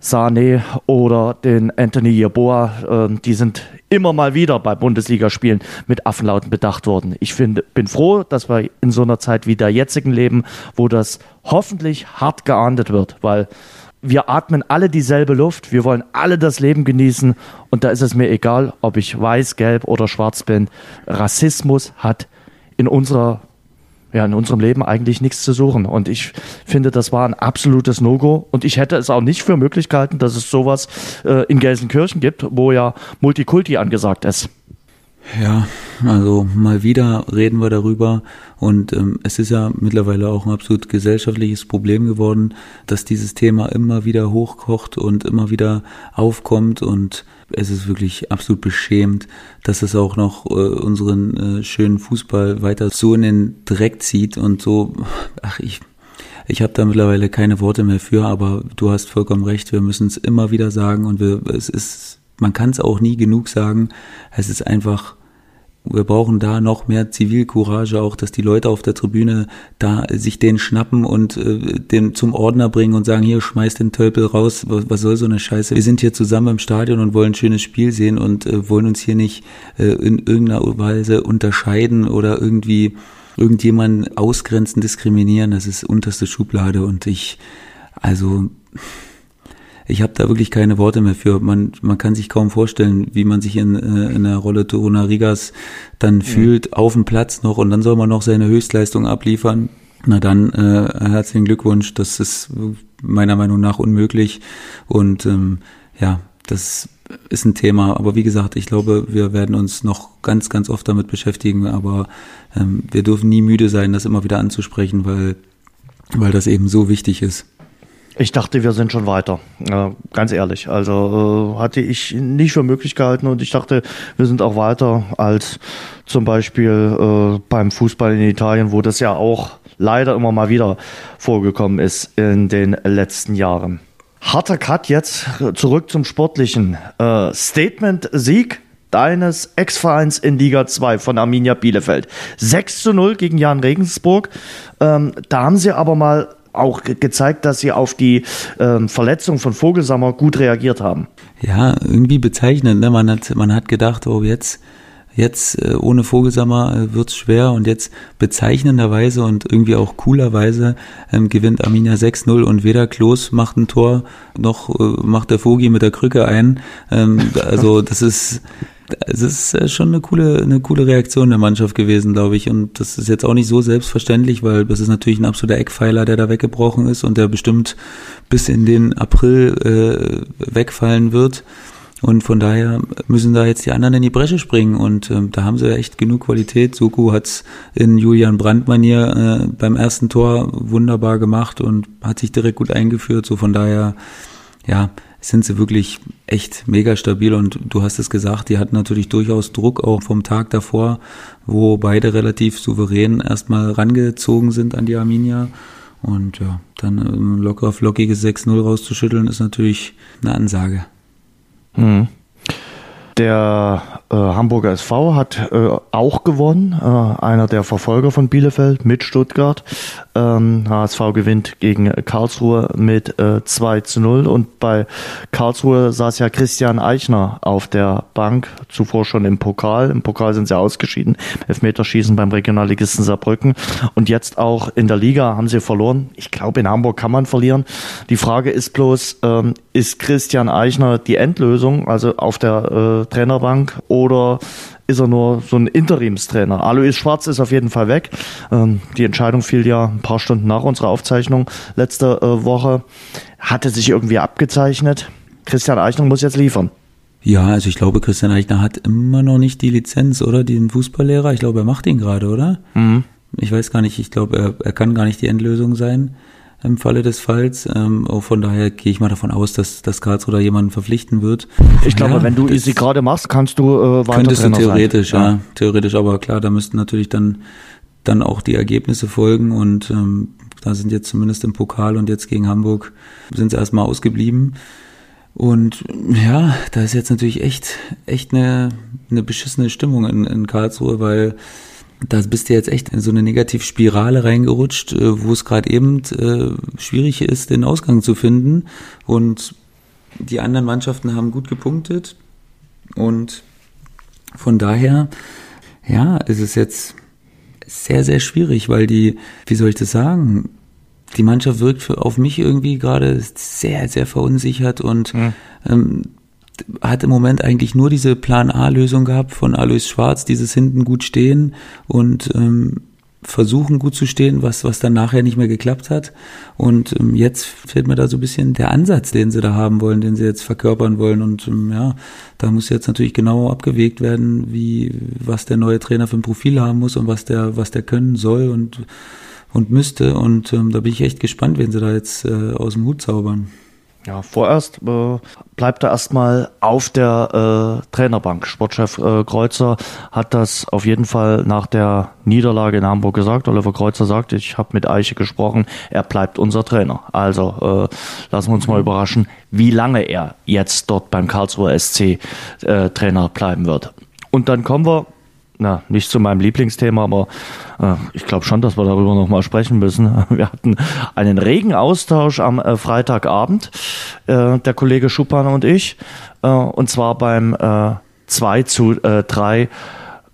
Sane oder den Anthony Yeboah, äh, die sind immer mal wieder bei Bundesligaspielen mit Affenlauten bedacht worden. Ich finde, bin froh, dass wir in so einer Zeit wie der jetzigen leben, wo das hoffentlich hart geahndet wird, weil wir atmen alle dieselbe Luft, wir wollen alle das Leben genießen und da ist es mir egal, ob ich weiß, gelb oder schwarz bin. Rassismus hat in unserer ja, in unserem Leben eigentlich nichts zu suchen. Und ich finde, das war ein absolutes No-Go. Und ich hätte es auch nicht für möglich gehalten, dass es sowas äh, in Gelsenkirchen gibt, wo ja Multikulti angesagt ist. Ja, also mal wieder reden wir darüber und ähm, es ist ja mittlerweile auch ein absolut gesellschaftliches Problem geworden, dass dieses Thema immer wieder hochkocht und immer wieder aufkommt und es ist wirklich absolut beschämt, dass es auch noch äh, unseren äh, schönen Fußball weiter so in den Dreck zieht und so, ach ich, ich habe da mittlerweile keine Worte mehr für, aber du hast vollkommen recht, wir müssen es immer wieder sagen und wir, es ist man kann es auch nie genug sagen. Es ist einfach wir brauchen da noch mehr Zivilcourage, auch dass die Leute auf der Tribüne da sich den schnappen und äh, den zum Ordner bringen und sagen, hier schmeißt den Tölpel raus, was, was, soll so eine Scheiße? Wir sind hier zusammen im Stadion und wollen ein schönes Spiel sehen und äh, wollen uns hier nicht äh, in irgendeiner Weise unterscheiden oder irgendwie irgendjemanden ausgrenzen, diskriminieren. Das ist unterste Schublade und ich, also ich habe da wirklich keine Worte mehr für. Man, man kann sich kaum vorstellen, wie man sich in, äh, in der Rolle Torunarigas dann ja. fühlt, auf dem Platz noch und dann soll man noch seine Höchstleistung abliefern. Na dann, äh, herzlichen Glückwunsch. Das ist meiner Meinung nach unmöglich. Und ähm, ja, das ist ein Thema. Aber wie gesagt, ich glaube, wir werden uns noch ganz, ganz oft damit beschäftigen. Aber ähm, wir dürfen nie müde sein, das immer wieder anzusprechen, weil, weil das eben so wichtig ist. Ich dachte, wir sind schon weiter. Äh, ganz ehrlich. Also äh, hatte ich nicht für möglich gehalten und ich dachte, wir sind auch weiter als zum Beispiel äh, beim Fußball in Italien, wo das ja auch leider immer mal wieder vorgekommen ist in den letzten Jahren. Harter Cut jetzt zurück zum sportlichen äh, Statement-Sieg deines Ex-Vereins in Liga 2 von Arminia Bielefeld. 6 zu 0 gegen Jan Regensburg. Ähm, da haben sie aber mal auch gezeigt, dass sie auf die ähm, Verletzung von Vogelsammer gut reagiert haben. Ja, irgendwie bezeichnend. Ne? Man, hat, man hat gedacht, oh, jetzt, jetzt äh, ohne Vogelsammer äh, wird's schwer und jetzt bezeichnenderweise und irgendwie auch coolerweise ähm, gewinnt Arminia 6-0 und weder Klos macht ein Tor, noch äh, macht der Vogi mit der Krücke ein. Ähm, also das ist es ist äh, schon eine coole, eine coole Reaktion der Mannschaft gewesen, glaube ich. Und das ist jetzt auch nicht so selbstverständlich, weil das ist natürlich ein absoluter Eckpfeiler, der da weggebrochen ist und der bestimmt bis in den April äh, wegfallen wird. Und von daher müssen da jetzt die anderen in die Bresche springen. Und ähm, da haben sie ja echt genug Qualität. Suku hat's in Julian Brandt-Manier äh, beim ersten Tor wunderbar gemacht und hat sich direkt gut eingeführt. So von daher, ja, sind sie wirklich echt mega stabil und du hast es gesagt, die hatten natürlich durchaus Druck auch vom Tag davor, wo beide relativ souverän erstmal rangezogen sind an die Arminia. Und ja, dann ein locker flockiges 6-0 rauszuschütteln, ist natürlich eine Ansage. Mhm. Der äh, Hamburger SV hat äh, auch gewonnen, äh, einer der Verfolger von Bielefeld mit Stuttgart. Ähm, HSV gewinnt gegen Karlsruhe mit äh, 2 zu 0 und bei Karlsruhe saß ja Christian Eichner auf der Bank, zuvor schon im Pokal. Im Pokal sind sie ausgeschieden, Elfmeterschießen beim Regionalligisten Saarbrücken und jetzt auch in der Liga haben sie verloren. Ich glaube, in Hamburg kann man verlieren. Die Frage ist bloß, ähm, ist Christian Eichner die Endlösung, also auf der äh, Trainerbank oder ist er nur so ein Interimstrainer? Alois Schwarz ist auf jeden Fall weg. Ähm, die Entscheidung fiel ja ein paar Stunden nach unserer Aufzeichnung letzte äh, Woche. Hatte sich irgendwie abgezeichnet. Christian Eichner muss jetzt liefern. Ja, also ich glaube, Christian Eichner hat immer noch nicht die Lizenz, oder? Den Fußballlehrer. Ich glaube, er macht ihn gerade, oder? Mhm. Ich weiß gar nicht. Ich glaube, er, er kann gar nicht die Endlösung sein im Falle des Falls. Ähm, von daher gehe ich mal davon aus, dass, dass Karlsruhe da jemanden verpflichten wird. Ich glaube, ja, wenn du sie gerade machst, kannst du äh, weiter Könntest du theoretisch, ja. ja. Theoretisch, aber klar, da müssten natürlich dann, dann auch die Ergebnisse folgen und ähm, da sind jetzt zumindest im Pokal und jetzt gegen Hamburg sind sie erstmal ausgeblieben. Und ja, da ist jetzt natürlich echt, echt eine, eine beschissene Stimmung in, in Karlsruhe, weil da bist du jetzt echt in so eine Negativspirale reingerutscht, äh, wo es gerade eben äh, schwierig ist, den Ausgang zu finden. Und die anderen Mannschaften haben gut gepunktet. Und von daher, ja, ist es jetzt sehr, sehr schwierig, weil die, wie soll ich das sagen, die Mannschaft wirkt auf mich irgendwie gerade sehr, sehr verunsichert und mhm. ähm, hat im Moment eigentlich nur diese Plan A-Lösung gehabt von Alois Schwarz, dieses hinten gut stehen und ähm, versuchen gut zu stehen, was, was dann nachher nicht mehr geklappt hat. Und ähm, jetzt fehlt mir da so ein bisschen der Ansatz, den sie da haben wollen, den sie jetzt verkörpern wollen. Und ähm, ja, da muss jetzt natürlich genau abgewegt werden, wie, was der neue Trainer für ein Profil haben muss und was der, was der können soll und, und müsste. Und ähm, da bin ich echt gespannt, wenn sie da jetzt äh, aus dem Hut zaubern. Ja, vorerst äh, bleibt er erstmal auf der äh, Trainerbank. Sportchef äh, Kreuzer hat das auf jeden Fall nach der Niederlage in Hamburg gesagt. Oliver Kreuzer sagt, ich habe mit Eiche gesprochen, er bleibt unser Trainer. Also äh, lassen wir uns mal überraschen, wie lange er jetzt dort beim Karlsruher SC äh, Trainer bleiben wird. Und dann kommen wir na, nicht zu meinem Lieblingsthema, aber äh, ich glaube schon, dass wir darüber nochmal sprechen müssen. Wir hatten einen regen Austausch am äh, Freitagabend, äh, der Kollege Schuppan und ich, äh, und zwar beim äh, 2 zu äh, 3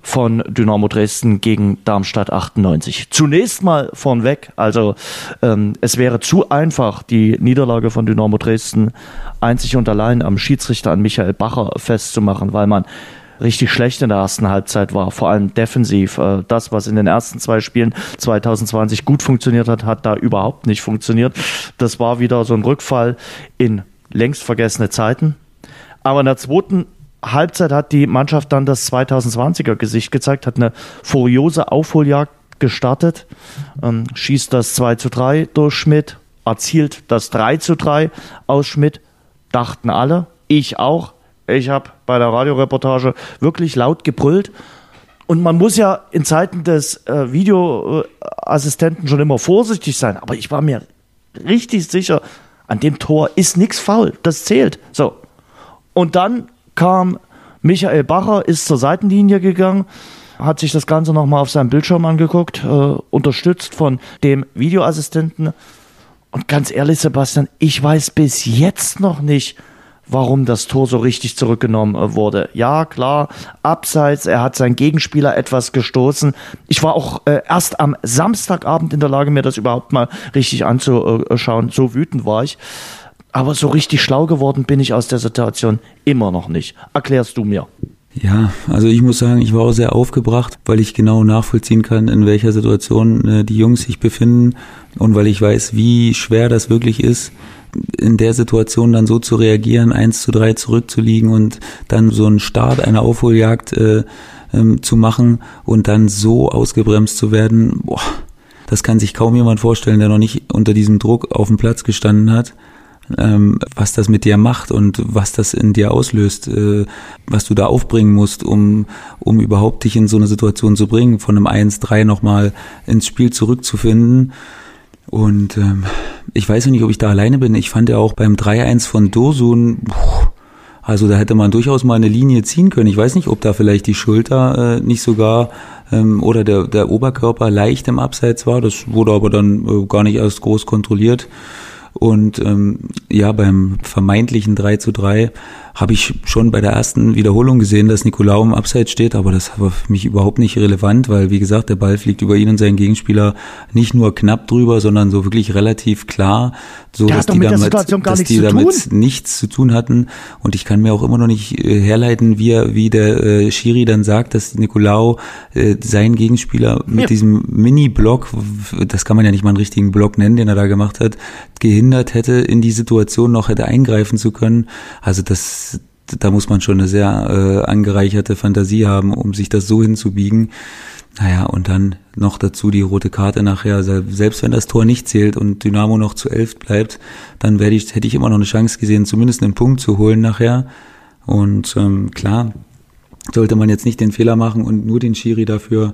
von Dynamo Dresden gegen Darmstadt 98. Zunächst mal vornweg, also ähm, es wäre zu einfach, die Niederlage von Dynamo Dresden einzig und allein am Schiedsrichter an Michael Bacher festzumachen, weil man richtig schlecht in der ersten Halbzeit war, vor allem defensiv. Äh, das, was in den ersten zwei Spielen 2020 gut funktioniert hat, hat da überhaupt nicht funktioniert. Das war wieder so ein Rückfall in längst vergessene Zeiten. Aber in der zweiten Halbzeit hat die Mannschaft dann das 2020er Gesicht gezeigt, hat eine furiose Aufholjagd gestartet, ähm, schießt das 2 zu 3 durch Schmidt, erzielt das 3 zu 3 aus Schmidt, dachten alle, ich auch. Ich habe bei der Radioreportage wirklich laut gebrüllt. Und man muss ja in Zeiten des äh, Videoassistenten schon immer vorsichtig sein. Aber ich war mir richtig sicher, an dem Tor ist nichts faul. Das zählt. So. Und dann kam Michael Bacher, ist zur Seitenlinie gegangen, hat sich das Ganze nochmal auf seinem Bildschirm angeguckt, äh, unterstützt von dem Videoassistenten. Und ganz ehrlich, Sebastian, ich weiß bis jetzt noch nicht, warum das Tor so richtig zurückgenommen äh, wurde. Ja, klar, abseits, er hat seinen Gegenspieler etwas gestoßen. Ich war auch äh, erst am Samstagabend in der Lage, mir das überhaupt mal richtig anzuschauen. So wütend war ich. Aber so richtig schlau geworden bin ich aus der Situation immer noch nicht. Erklärst du mir. Ja, also ich muss sagen, ich war auch sehr aufgebracht, weil ich genau nachvollziehen kann, in welcher Situation äh, die Jungs sich befinden und weil ich weiß, wie schwer das wirklich ist, in der Situation dann so zu reagieren, eins zu drei zurückzuliegen und dann so einen Start einer Aufholjagd äh, ähm, zu machen und dann so ausgebremst zu werden, boah, das kann sich kaum jemand vorstellen, der noch nicht unter diesem Druck auf dem Platz gestanden hat ähm, was das mit dir macht und was das in dir auslöst, äh, was du da aufbringen musst, um, um überhaupt dich in so eine Situation zu bringen, von einem 1-3 nochmal ins Spiel zurückzufinden. Und ähm, ich weiß nicht, ob ich da alleine bin. Ich fand ja auch beim 3-1 von Dosun, also da hätte man durchaus mal eine Linie ziehen können. Ich weiß nicht, ob da vielleicht die Schulter äh, nicht sogar ähm, oder der, der Oberkörper leicht im Abseits war. Das wurde aber dann äh, gar nicht erst groß kontrolliert. Und ähm, ja, beim vermeintlichen 3 zu 3 habe ich schon bei der ersten Wiederholung gesehen, dass Nikolaou im Abseits steht, aber das war für mich überhaupt nicht relevant, weil wie gesagt, der Ball fliegt über ihn und seinen Gegenspieler nicht nur knapp drüber, sondern so wirklich relativ klar, so der dass die damit, dass die damit nichts zu tun hatten. Und ich kann mir auch immer noch nicht äh, herleiten, wie, er, wie der äh, Schiri dann sagt, dass Nikolaou äh, seinen Gegenspieler mit ja. diesem Mini-Block, das kann man ja nicht mal einen richtigen Block nennen, den er da gemacht hat, gehindert hätte, in die Situation noch hätte eingreifen zu können. Also das da muss man schon eine sehr äh, angereicherte Fantasie haben, um sich das so hinzubiegen. Naja, und dann noch dazu die rote Karte nachher. Selbst wenn das Tor nicht zählt und Dynamo noch zu elf bleibt, dann werde ich, hätte ich immer noch eine Chance gesehen, zumindest einen Punkt zu holen nachher. Und ähm, klar, sollte man jetzt nicht den Fehler machen und nur den Schiri dafür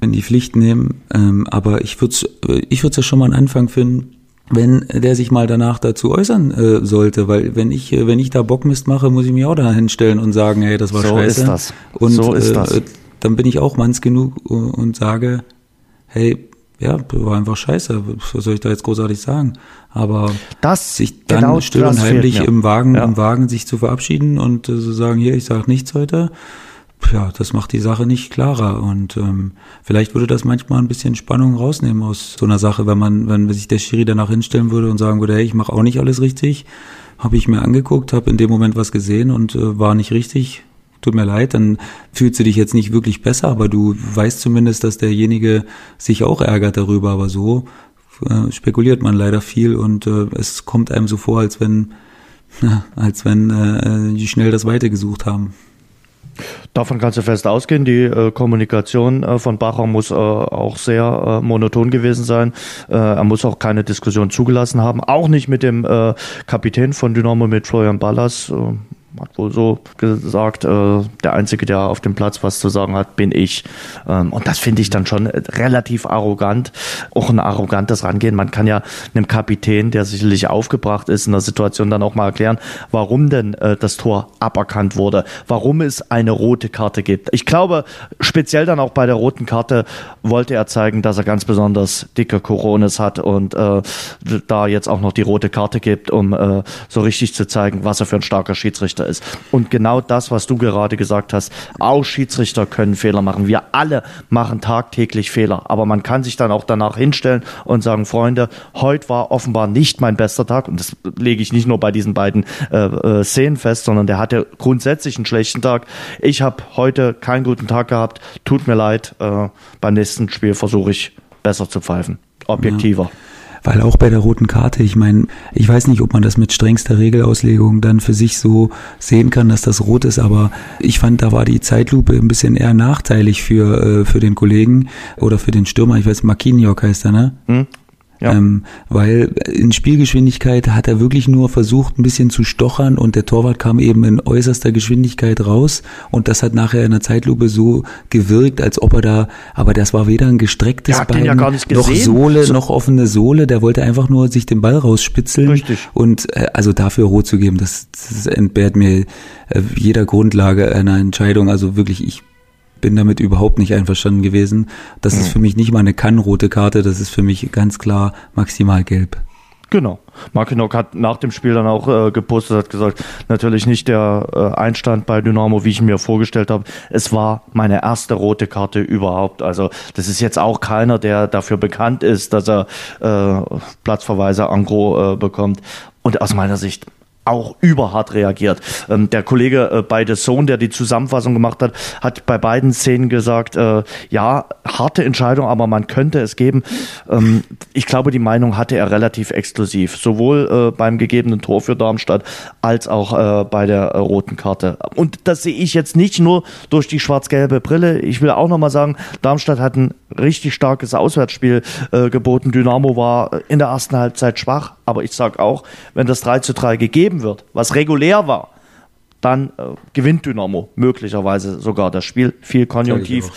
in die Pflicht nehmen. Ähm, aber ich würde es ich würd's ja schon mal einen Anfang finden, wenn der sich mal danach dazu äußern äh, sollte, weil wenn ich äh, wenn ich da Bockmist mache, muss ich mich auch da hinstellen und sagen, hey, das war so scheiße. Ist das. Und so ist äh, das. dann bin ich auch manns genug und sage, hey, ja, war einfach scheiße. Was soll ich da jetzt großartig sagen? Aber das, sich dann genau still und heimlich im Wagen, ja. im Wagen sich zu verabschieden und äh, so sagen, hier, ich sage nichts heute, ja, das macht die Sache nicht klarer. Und ähm, vielleicht würde das manchmal ein bisschen Spannung rausnehmen aus so einer Sache, wenn man, wenn sich der Schiri danach hinstellen würde und sagen würde, hey, ich mache auch nicht alles richtig, habe ich mir angeguckt, habe in dem Moment was gesehen und äh, war nicht richtig. Tut mir leid, dann fühlst du dich jetzt nicht wirklich besser, aber du weißt zumindest, dass derjenige sich auch ärgert darüber. Aber so äh, spekuliert man leider viel und äh, es kommt einem so vor, als wenn, als wenn äh, die schnell das Weite gesucht haben. Davon kannst du fest ausgehen. Die äh, Kommunikation äh, von Bacher muss äh, auch sehr äh, monoton gewesen sein. Äh, er muss auch keine Diskussion zugelassen haben. Auch nicht mit dem äh, Kapitän von Dynamo, mit Florian Ballas. Hat wohl so gesagt, äh, der Einzige, der auf dem Platz was zu sagen hat, bin ich. Ähm, und das finde ich dann schon relativ arrogant, auch ein arrogantes Rangehen. Man kann ja einem Kapitän, der sicherlich aufgebracht ist, in der Situation dann auch mal erklären, warum denn äh, das Tor aberkannt wurde, warum es eine rote Karte gibt. Ich glaube, speziell dann auch bei der roten Karte wollte er zeigen, dass er ganz besonders dicke Corones hat und äh, da jetzt auch noch die rote Karte gibt, um äh, so richtig zu zeigen, was er für ein starker Schiedsrichter ist. Und genau das, was du gerade gesagt hast, auch Schiedsrichter können Fehler machen. Wir alle machen tagtäglich Fehler, aber man kann sich dann auch danach hinstellen und sagen, Freunde, heute war offenbar nicht mein bester Tag und das lege ich nicht nur bei diesen beiden äh, äh, Szenen fest, sondern der hatte grundsätzlich einen schlechten Tag. Ich habe heute keinen guten Tag gehabt, tut mir leid, äh, beim nächsten Spiel versuche ich besser zu pfeifen, objektiver. Ja. Weil auch bei der roten Karte, ich meine, ich weiß nicht, ob man das mit strengster Regelauslegung dann für sich so sehen kann, dass das rot ist, aber ich fand, da war die Zeitlupe ein bisschen eher nachteilig für, äh, für den Kollegen oder für den Stürmer. Ich weiß, Marquinhos heißt er, ne? Hm? Ja. Ähm, weil in Spielgeschwindigkeit hat er wirklich nur versucht, ein bisschen zu stochern und der Torwart kam eben in äußerster Geschwindigkeit raus und das hat nachher in der Zeitlupe so gewirkt, als ob er da, aber das war weder ein gestrecktes Bein, ja noch Sohle, so. noch offene Sohle, der wollte einfach nur sich den Ball rausspitzeln Richtig. und äh, also dafür rot zu geben, das, das entbehrt mir äh, jeder Grundlage einer Entscheidung, also wirklich, ich bin damit überhaupt nicht einverstanden gewesen. Das mhm. ist für mich nicht mal eine kannrote Karte, das ist für mich ganz klar maximal gelb. Genau. Markinok hat nach dem Spiel dann auch äh, gepostet, hat gesagt, natürlich nicht der äh, Einstand bei Dynamo, wie ich mir vorgestellt habe. Es war meine erste rote Karte überhaupt. Also das ist jetzt auch keiner, der dafür bekannt ist, dass er äh, Platzverweise Angro äh, bekommt. Und aus meiner Sicht auch überhart reagiert. Ähm, der Kollege äh, bei The Zone, der die Zusammenfassung gemacht hat, hat bei beiden Szenen gesagt, äh, ja, harte Entscheidung, aber man könnte es geben. Ähm, ich glaube, die Meinung hatte er relativ exklusiv, sowohl äh, beim gegebenen Tor für Darmstadt als auch äh, bei der äh, roten Karte. Und das sehe ich jetzt nicht nur durch die schwarz-gelbe Brille. Ich will auch nochmal sagen, Darmstadt hat ein richtig starkes Auswärtsspiel äh, geboten. Dynamo war in der ersten Halbzeit schwach, aber ich sage auch, wenn das 3 zu 3 gegeben wird, was regulär war, dann äh, gewinnt Dynamo möglicherweise sogar das Spiel. Viel Konjunktiv.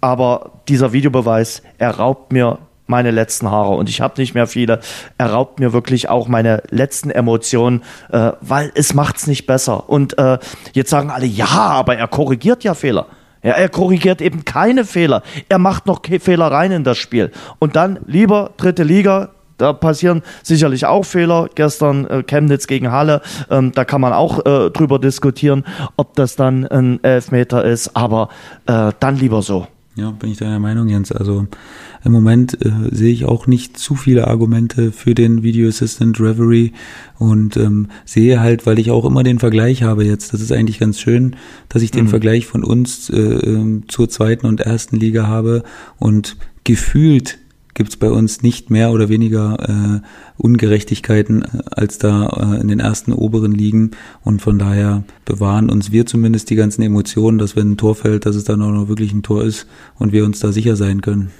Aber dieser Videobeweis, er raubt mir meine letzten Haare und ich habe nicht mehr viele. Er raubt mir wirklich auch meine letzten Emotionen, äh, weil es macht's nicht besser. Und äh, jetzt sagen alle, ja, aber er korrigiert ja Fehler. Ja, er korrigiert eben keine Fehler. Er macht noch Fehler rein in das Spiel. Und dann lieber dritte Liga, da passieren sicherlich auch Fehler. Gestern äh, Chemnitz gegen Halle, ähm, da kann man auch äh, drüber diskutieren, ob das dann ein Elfmeter ist, aber äh, dann lieber so. Ja, bin ich deiner Meinung, Jens. Also im Moment äh, sehe ich auch nicht zu viele Argumente für den Video Assistant Reverie und ähm, sehe halt, weil ich auch immer den Vergleich habe jetzt. Das ist eigentlich ganz schön, dass ich den mhm. Vergleich von uns äh, äh, zur zweiten und ersten Liga habe und gefühlt gibt es bei uns nicht mehr oder weniger äh, Ungerechtigkeiten, äh, als da äh, in den ersten oberen Ligen. Und von daher bewahren uns wir zumindest die ganzen Emotionen, dass wenn ein Tor fällt, dass es dann auch noch wirklich ein Tor ist und wir uns da sicher sein können.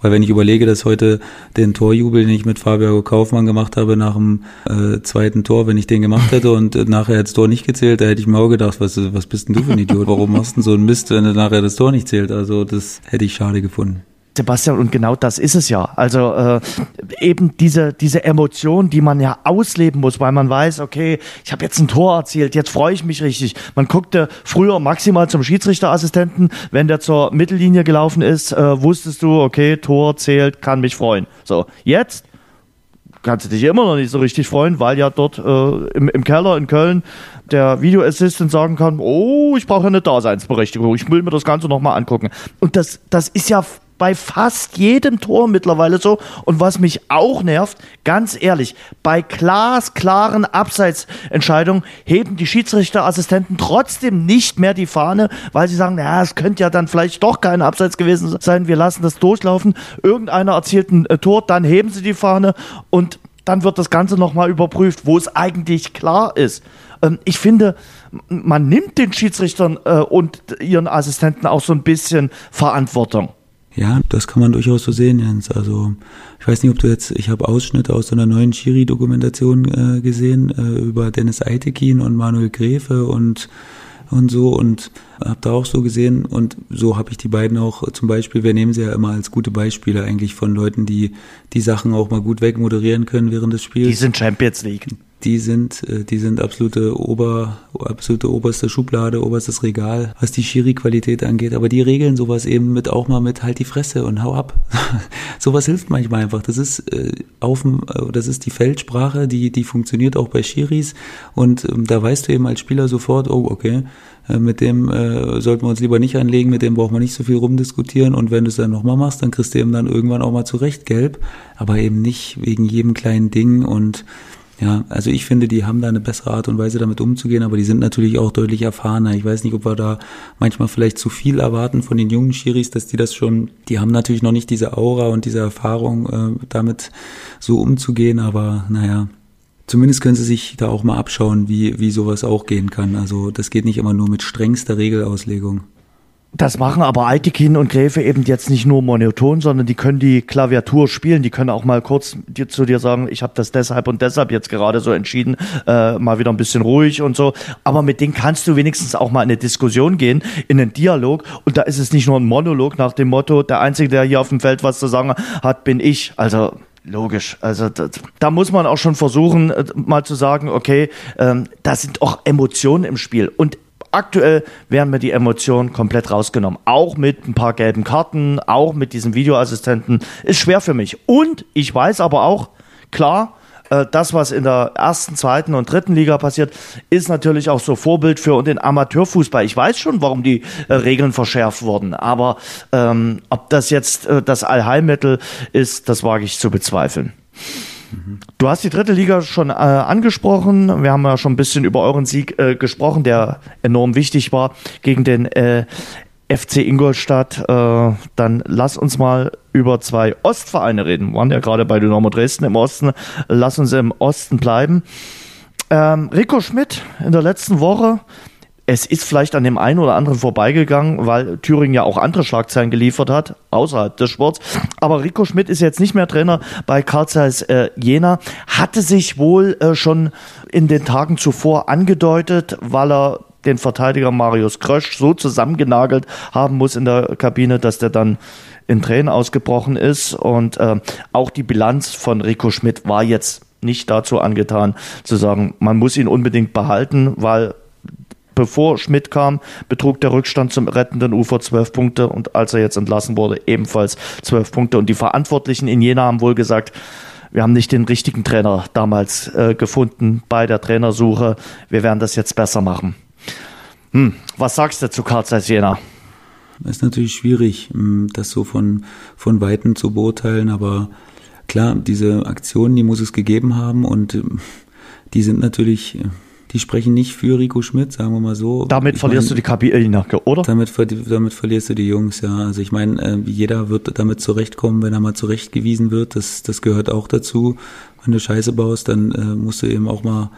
Weil wenn ich überlege, dass heute den Torjubel, den ich mit Fabio Kaufmann gemacht habe, nach dem äh, zweiten Tor, wenn ich den gemacht hätte und äh, nachher das Tor nicht gezählt, da hätte ich mir auch gedacht, was, was bist denn du für ein Idiot? Warum machst du denn so einen Mist, wenn du nachher das Tor nicht zählt? Also das hätte ich schade gefunden. Sebastian, und genau das ist es ja. Also äh, eben diese, diese Emotion, die man ja ausleben muss, weil man weiß, okay, ich habe jetzt ein Tor erzielt, jetzt freue ich mich richtig. Man guckte früher maximal zum Schiedsrichterassistenten, wenn der zur Mittellinie gelaufen ist, äh, wusstest du, okay, Tor zählt, kann mich freuen. So, jetzt kannst du dich immer noch nicht so richtig freuen, weil ja dort äh, im, im Keller in Köln der Video Assistant sagen kann, oh, ich brauche eine Daseinsberechtigung, ich will mir das Ganze nochmal angucken. Und das, das ist ja bei fast jedem Tor mittlerweile so. Und was mich auch nervt, ganz ehrlich, bei glasklaren Abseitsentscheidungen heben die Schiedsrichterassistenten trotzdem nicht mehr die Fahne, weil sie sagen, ja, es könnte ja dann vielleicht doch kein Abseits gewesen sein, wir lassen das durchlaufen. Irgendeiner erzielt ein äh, Tor, dann heben sie die Fahne und dann wird das Ganze nochmal überprüft, wo es eigentlich klar ist. Ähm, ich finde, man nimmt den Schiedsrichtern äh, und ihren Assistenten auch so ein bisschen Verantwortung. Ja, das kann man durchaus so sehen, Jens. Also ich weiß nicht, ob du jetzt, ich habe Ausschnitte aus einer neuen Schiri-Dokumentation äh, gesehen äh, über Dennis Eitekin und Manuel Gräfe und und so und habe da auch so gesehen und so habe ich die beiden auch zum Beispiel, wir nehmen sie ja immer als gute Beispiele eigentlich von Leuten, die die Sachen auch mal gut wegmoderieren können während des Spiels. Die sind Champions League die sind, äh, die sind absolute Ober, absolute oberste Schublade, oberstes Regal, was die Schiri-Qualität angeht. Aber die regeln sowas eben mit auch mal mit halt die Fresse und hau ab. sowas hilft manchmal einfach. Das ist äh, auf dem, äh, das ist die Feldsprache, die, die funktioniert auch bei Schiris. Und ähm, da weißt du eben als Spieler sofort, oh, okay, äh, mit dem äh, sollten wir uns lieber nicht anlegen, mit dem brauchen wir nicht so viel rumdiskutieren. Und wenn du es dann nochmal machst, dann kriegst du eben dann irgendwann auch mal zurecht gelb, aber eben nicht wegen jedem kleinen Ding und ja, also ich finde, die haben da eine bessere Art und Weise damit umzugehen, aber die sind natürlich auch deutlich erfahrener. Ich weiß nicht, ob wir da manchmal vielleicht zu viel erwarten von den jungen Schiris, dass die das schon, die haben natürlich noch nicht diese Aura und diese Erfahrung, äh, damit so umzugehen, aber naja, zumindest können sie sich da auch mal abschauen, wie, wie sowas auch gehen kann. Also das geht nicht immer nur mit strengster Regelauslegung. Das machen aber Aitikin und Gräfe eben jetzt nicht nur monoton, sondern die können die Klaviatur spielen. Die können auch mal kurz dir, zu dir sagen, ich habe das deshalb und deshalb jetzt gerade so entschieden, äh, mal wieder ein bisschen ruhig und so. Aber mit denen kannst du wenigstens auch mal in eine Diskussion gehen, in einen Dialog. Und da ist es nicht nur ein Monolog nach dem Motto, der Einzige, der hier auf dem Feld was zu sagen hat, bin ich. Also Logisch. Also da, da, muss man auch schon versuchen, äh, mal zu sagen, okay, ähm, da sind auch Emotionen im Spiel. Und aktuell werden mir die Emotionen komplett rausgenommen. Auch mit ein paar gelben Karten, auch mit diesem Videoassistenten. Ist schwer für mich. Und ich weiß aber auch, klar, äh, das, was in der ersten, zweiten und dritten Liga passiert, ist natürlich auch so Vorbild für den Amateurfußball. Ich weiß schon, warum die äh, Regeln verschärft wurden, aber ähm, ob das jetzt äh, das Allheilmittel ist, das wage ich zu bezweifeln. Du hast die dritte Liga schon äh, angesprochen. Wir haben ja schon ein bisschen über euren Sieg äh, gesprochen, der enorm wichtig war gegen den äh, FC Ingolstadt. Äh, dann lass uns mal über zwei Ostvereine reden. Wir waren ja gerade bei Dynamo Dresden im Osten. Lass uns im Osten bleiben. Ähm, Rico Schmidt in der letzten Woche es ist vielleicht an dem einen oder anderen vorbeigegangen, weil Thüringen ja auch andere Schlagzeilen geliefert hat, außerhalb des Sports. Aber Rico Schmidt ist jetzt nicht mehr Trainer bei Karl Zeiss äh, Jena, hatte sich wohl äh, schon in den Tagen zuvor angedeutet, weil er den Verteidiger Marius Krösch so zusammengenagelt haben muss in der Kabine, dass der dann in Tränen ausgebrochen ist. Und äh, auch die Bilanz von Rico Schmidt war jetzt nicht dazu angetan, zu sagen, man muss ihn unbedingt behalten, weil bevor Schmidt kam, betrug der Rückstand zum rettenden Ufer zwölf Punkte und als er jetzt entlassen wurde, ebenfalls zwölf Punkte. Und die Verantwortlichen in Jena haben wohl gesagt, wir haben nicht den richtigen Trainer damals äh, gefunden bei der Trainersuche. Wir werden das jetzt besser machen. Hm, was sagst du zu Karl Zeiss Jena? Ist natürlich schwierig, hm, das so von, von Weitem zu beurteilen, aber klar, diese Aktionen, die muss es gegeben haben und hm, die sind natürlich die sprechen nicht für Rico Schmidt, sagen wir mal so. Damit ich verlierst mein, du die Kabine, oder? Damit, damit verlierst du die Jungs, ja. Also ich meine, äh, jeder wird damit zurechtkommen, wenn er mal zurechtgewiesen wird. Das, das gehört auch dazu. Wenn du Scheiße baust, dann äh, musst du eben auch mal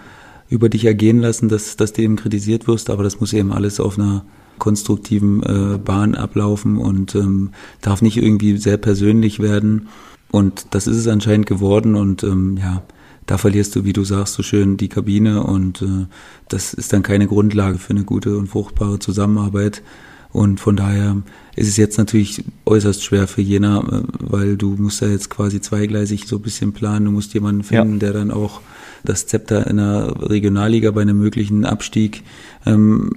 über dich ergehen lassen, dass, dass du eben kritisiert wirst, aber das muss eben alles auf einer konstruktiven äh, Bahn ablaufen und ähm, darf nicht irgendwie sehr persönlich werden. Und das ist es anscheinend geworden und ähm, ja, da verlierst du, wie du sagst, so schön die Kabine und äh, das ist dann keine Grundlage für eine gute und fruchtbare Zusammenarbeit. Und von daher ist es jetzt natürlich äußerst schwer für Jena, äh, weil du musst ja jetzt quasi zweigleisig so ein bisschen planen. Du musst jemanden finden, ja. der dann auch das Zepter in der Regionalliga bei einem möglichen Abstieg ähm,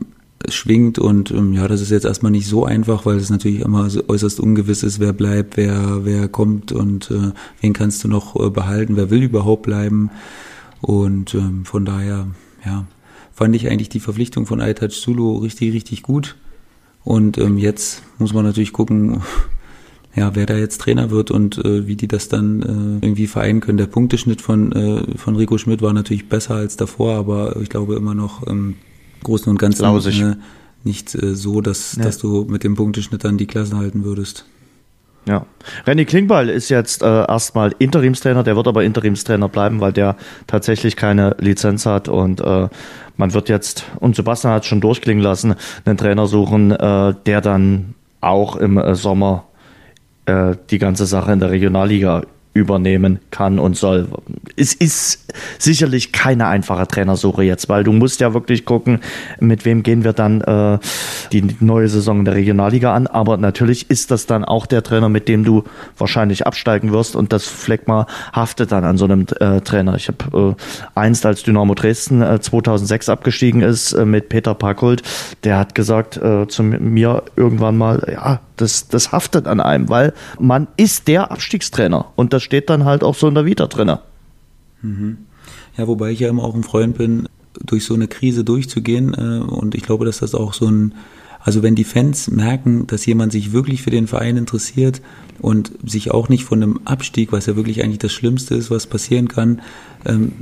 schwingt und ähm, ja, das ist jetzt erstmal nicht so einfach, weil es natürlich immer so äußerst ungewiss ist, wer bleibt, wer, wer kommt und äh, wen kannst du noch äh, behalten, wer will überhaupt bleiben und ähm, von daher, ja, fand ich eigentlich die Verpflichtung von Aitaj Zulu richtig, richtig gut und ähm, jetzt muss man natürlich gucken, ja, wer da jetzt Trainer wird und äh, wie die das dann äh, irgendwie vereinen können. Der Punkteschnitt von, äh, von Rico Schmidt war natürlich besser als davor, aber ich glaube immer noch ähm, Großen und Ganzen äh, nicht äh, so, dass, ja. dass du mit dem Punkteschnitt dann die Klassen halten würdest. Ja. Renny Klingbeil ist jetzt äh, erstmal Interimstrainer, der wird aber Interimstrainer bleiben, weil der tatsächlich keine Lizenz hat und äh, man wird jetzt, und Sebastian hat es schon durchklingen lassen, einen Trainer suchen, äh, der dann auch im äh, Sommer äh, die ganze Sache in der Regionalliga übernehmen kann und soll. Es ist sicherlich keine einfache Trainersuche jetzt, weil du musst ja wirklich gucken, mit wem gehen wir dann äh, die neue Saison der Regionalliga an. Aber natürlich ist das dann auch der Trainer, mit dem du wahrscheinlich absteigen wirst und das Fleckma haftet dann an so einem äh, Trainer. Ich habe äh, einst als Dynamo Dresden äh, 2006 abgestiegen ist äh, mit Peter Packold, der hat gesagt äh, zu mir irgendwann mal, ja, das, das haftet an einem, weil man ist der Abstiegstrainer und das steht dann halt auch so in der Vita drin. Mhm. Ja, wobei ich ja immer auch ein Freund bin, durch so eine Krise durchzugehen äh, und ich glaube, dass das auch so ein, also wenn die Fans merken, dass jemand sich wirklich für den Verein interessiert und sich auch nicht von einem Abstieg, was ja wirklich eigentlich das Schlimmste ist, was passieren kann, ähm,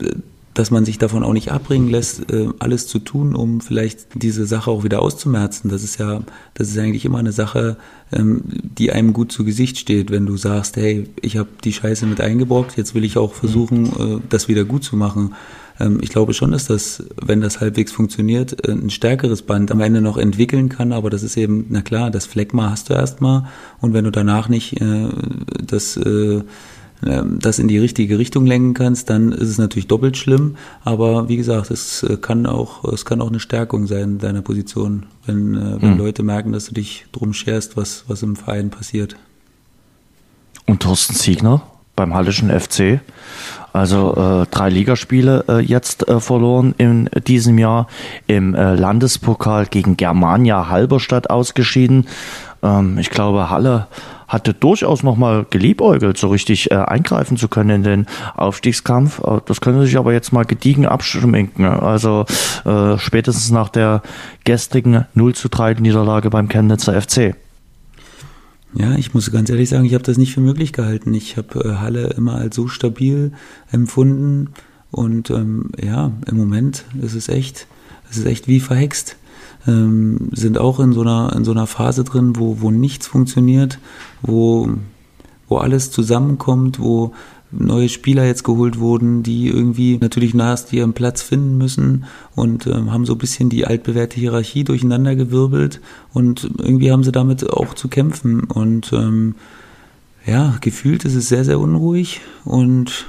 dass man sich davon auch nicht abbringen lässt, äh, alles zu tun, um vielleicht diese Sache auch wieder auszumerzen. Das ist ja, das ist eigentlich immer eine Sache, ähm, die einem gut zu Gesicht steht, wenn du sagst, hey, ich habe die Scheiße mit eingebrockt, jetzt will ich auch versuchen, äh, das wieder gut zu machen. Ähm, ich glaube schon, dass das, wenn das halbwegs funktioniert, äh, ein stärkeres Band am Ende noch entwickeln kann, aber das ist eben, na klar, das Fleckma hast du erstmal und wenn du danach nicht das das in die richtige Richtung lenken kannst, dann ist es natürlich doppelt schlimm. Aber wie gesagt, es äh, kann auch, es kann auch eine Stärkung sein deiner Position, wenn, äh, wenn mhm. Leute merken, dass du dich drum scherst, was, was im Verein passiert. Und Thorsten Siegner beim Hallischen FC. Also äh, drei Ligaspiele äh, jetzt äh, verloren in diesem Jahr. Im äh, Landespokal gegen Germania Halberstadt ausgeschieden. Ähm, ich glaube, Halle hatte durchaus nochmal geliebäugelt, so richtig äh, eingreifen zu können in den Aufstiegskampf. Äh, das können sie sich aber jetzt mal gediegen abschminken. Also äh, spätestens nach der gestrigen 0 zu 3 Niederlage beim Chemnitzer FC. Ja, ich muss ganz ehrlich sagen, ich habe das nicht für möglich gehalten. Ich habe äh, Halle immer als so stabil empfunden und ähm, ja, im Moment ist es echt, es ist echt wie verhext ähm, sind auch in so einer, in so einer Phase drin, wo, wo nichts funktioniert, wo, wo alles zusammenkommt, wo neue Spieler jetzt geholt wurden, die irgendwie natürlich nahest ihren Platz finden müssen und ähm, haben so ein bisschen die altbewährte Hierarchie durcheinander gewirbelt und irgendwie haben sie damit auch zu kämpfen und ähm, ja, gefühlt ist es sehr, sehr unruhig und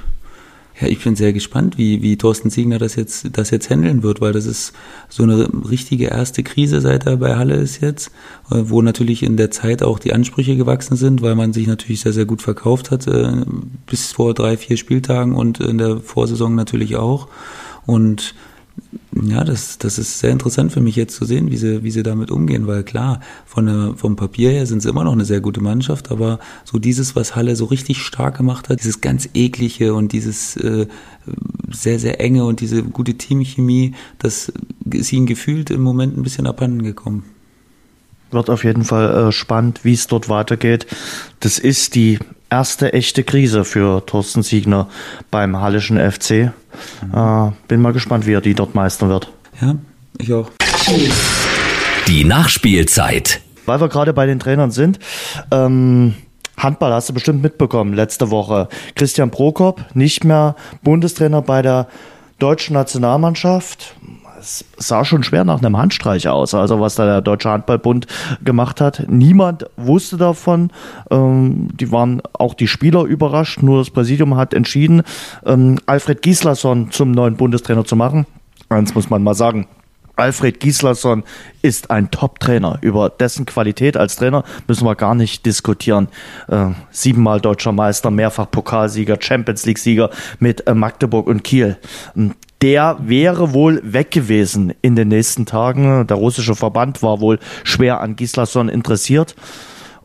ja, ich bin sehr gespannt, wie, wie Thorsten Siegner das jetzt, das jetzt handeln wird, weil das ist so eine richtige erste Krise, seit er bei Halle ist jetzt, äh, wo natürlich in der Zeit auch die Ansprüche gewachsen sind, weil man sich natürlich sehr, sehr gut verkauft hat, äh, bis vor drei, vier Spieltagen und in der Vorsaison natürlich auch. Und ja, das, das ist sehr interessant für mich jetzt zu sehen, wie sie, wie sie damit umgehen, weil klar, von der, vom Papier her sind sie immer noch eine sehr gute Mannschaft, aber so dieses, was Halle so richtig stark gemacht hat, dieses ganz eklige und dieses äh, sehr, sehr enge und diese gute Teamchemie, das ist ihnen gefühlt im Moment ein bisschen abhanden gekommen. Wird auf jeden Fall äh, spannend, wie es dort weitergeht. Das ist die erste echte Krise für Thorsten Siegner beim Hallischen FC. Mhm. Äh, bin mal gespannt, wie er die dort meistern wird. Ja, ich auch. Die Nachspielzeit. Weil wir gerade bei den Trainern sind, ähm, Handball hast du bestimmt mitbekommen letzte Woche. Christian Prokop, nicht mehr Bundestrainer bei der deutschen Nationalmannschaft es sah schon schwer nach einem Handstreich aus, also was da der Deutsche Handballbund gemacht hat. Niemand wusste davon. Ähm, die waren auch die Spieler überrascht. Nur das Präsidium hat entschieden, ähm, Alfred Gislason zum neuen Bundestrainer zu machen. Eins muss man mal sagen. Alfred Gislason ist ein Top-Trainer. Über dessen Qualität als Trainer müssen wir gar nicht diskutieren. Äh, siebenmal deutscher Meister, mehrfach Pokalsieger, Champions League-Sieger mit äh, Magdeburg und Kiel. Der wäre wohl weg gewesen in den nächsten Tagen. Der russische Verband war wohl schwer an Gislason interessiert.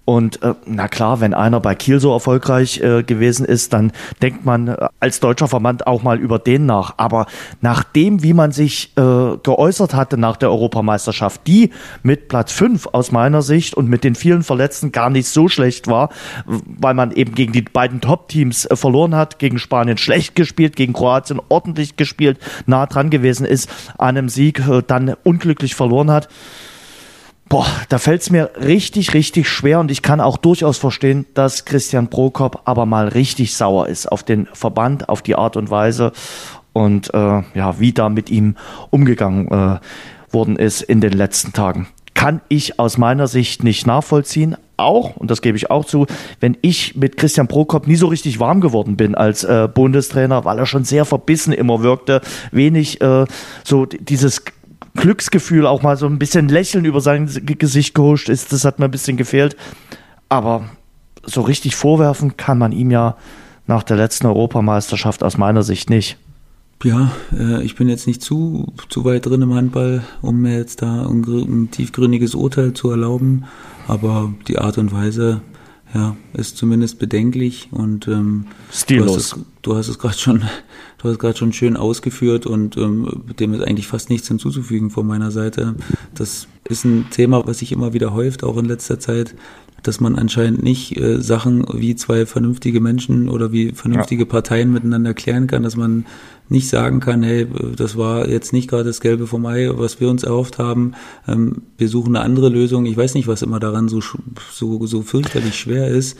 Und äh, na klar, wenn einer bei Kiel so erfolgreich äh, gewesen ist, dann denkt man äh, als deutscher Verband auch mal über den nach. Aber nach dem, wie man sich äh, geäußert hatte nach der Europameisterschaft, die mit Platz 5 aus meiner Sicht und mit den vielen Verletzten gar nicht so schlecht war, weil man eben gegen die beiden Top-Teams äh, verloren hat, gegen Spanien schlecht gespielt, gegen Kroatien ordentlich gespielt, nah dran gewesen ist, an einem Sieg äh, dann unglücklich verloren hat Boah, da fällt es mir richtig, richtig schwer und ich kann auch durchaus verstehen, dass Christian Prokop aber mal richtig sauer ist auf den Verband, auf die Art und Weise und äh, ja, wie da mit ihm umgegangen äh, worden ist in den letzten Tagen. kann ich aus meiner Sicht nicht nachvollziehen. Auch, und das gebe ich auch zu, wenn ich mit Christian Prokop nie so richtig warm geworden bin als äh, Bundestrainer, weil er schon sehr verbissen immer wirkte, wenig äh, so dieses Glücksgefühl, auch mal so ein bisschen Lächeln über sein Gesicht gehuscht ist, das hat mir ein bisschen gefehlt. Aber so richtig vorwerfen kann man ihm ja nach der letzten Europameisterschaft aus meiner Sicht nicht. Ja, äh, ich bin jetzt nicht zu, zu weit drin im Handball, um mir jetzt da ein, ein tiefgründiges Urteil zu erlauben. Aber die Art und Weise, ja, ist zumindest bedenklich und ähm, stillos. Du hast es, es gerade schon, du hast gerade schon schön ausgeführt und ähm, dem ist eigentlich fast nichts hinzuzufügen von meiner Seite. Das ist ein Thema, was sich immer wieder häuft, auch in letzter Zeit dass man anscheinend nicht äh, Sachen wie zwei vernünftige Menschen oder wie vernünftige ja. Parteien miteinander klären kann, dass man nicht sagen kann, hey, das war jetzt nicht gerade das Gelbe vom Ei, was wir uns erhofft haben. Ähm, wir suchen eine andere Lösung. Ich weiß nicht, was immer daran so, so, so fürchterlich schwer ist.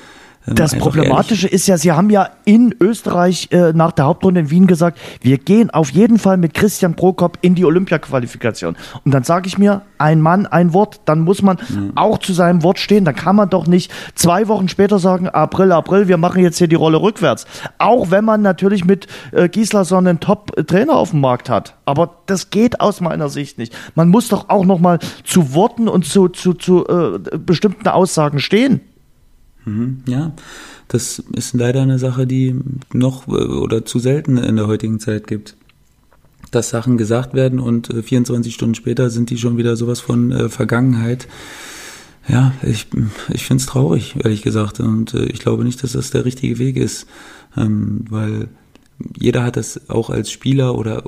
Das Problematische ist ja, Sie haben ja in Österreich äh, nach der Hauptrunde in Wien gesagt, wir gehen auf jeden Fall mit Christian Prokop in die Olympia-Qualifikation. Und dann sage ich mir, ein Mann, ein Wort, dann muss man mhm. auch zu seinem Wort stehen. Dann kann man doch nicht zwei Wochen später sagen, April, April, wir machen jetzt hier die Rolle rückwärts. Auch wenn man natürlich mit äh, Gislason einen Top-Trainer auf dem Markt hat. Aber das geht aus meiner Sicht nicht. Man muss doch auch noch mal zu Worten und zu, zu, zu äh, bestimmten Aussagen stehen. Mhm, ja, das ist leider eine Sache, die noch äh, oder zu selten in der heutigen Zeit gibt. Dass Sachen gesagt werden und 24 äh, Stunden später sind die schon wieder sowas von äh, Vergangenheit. Ja, ich, ich finde es traurig, ehrlich gesagt. Und ich glaube nicht, dass das der richtige Weg ist. Ähm, weil jeder hat das auch als Spieler oder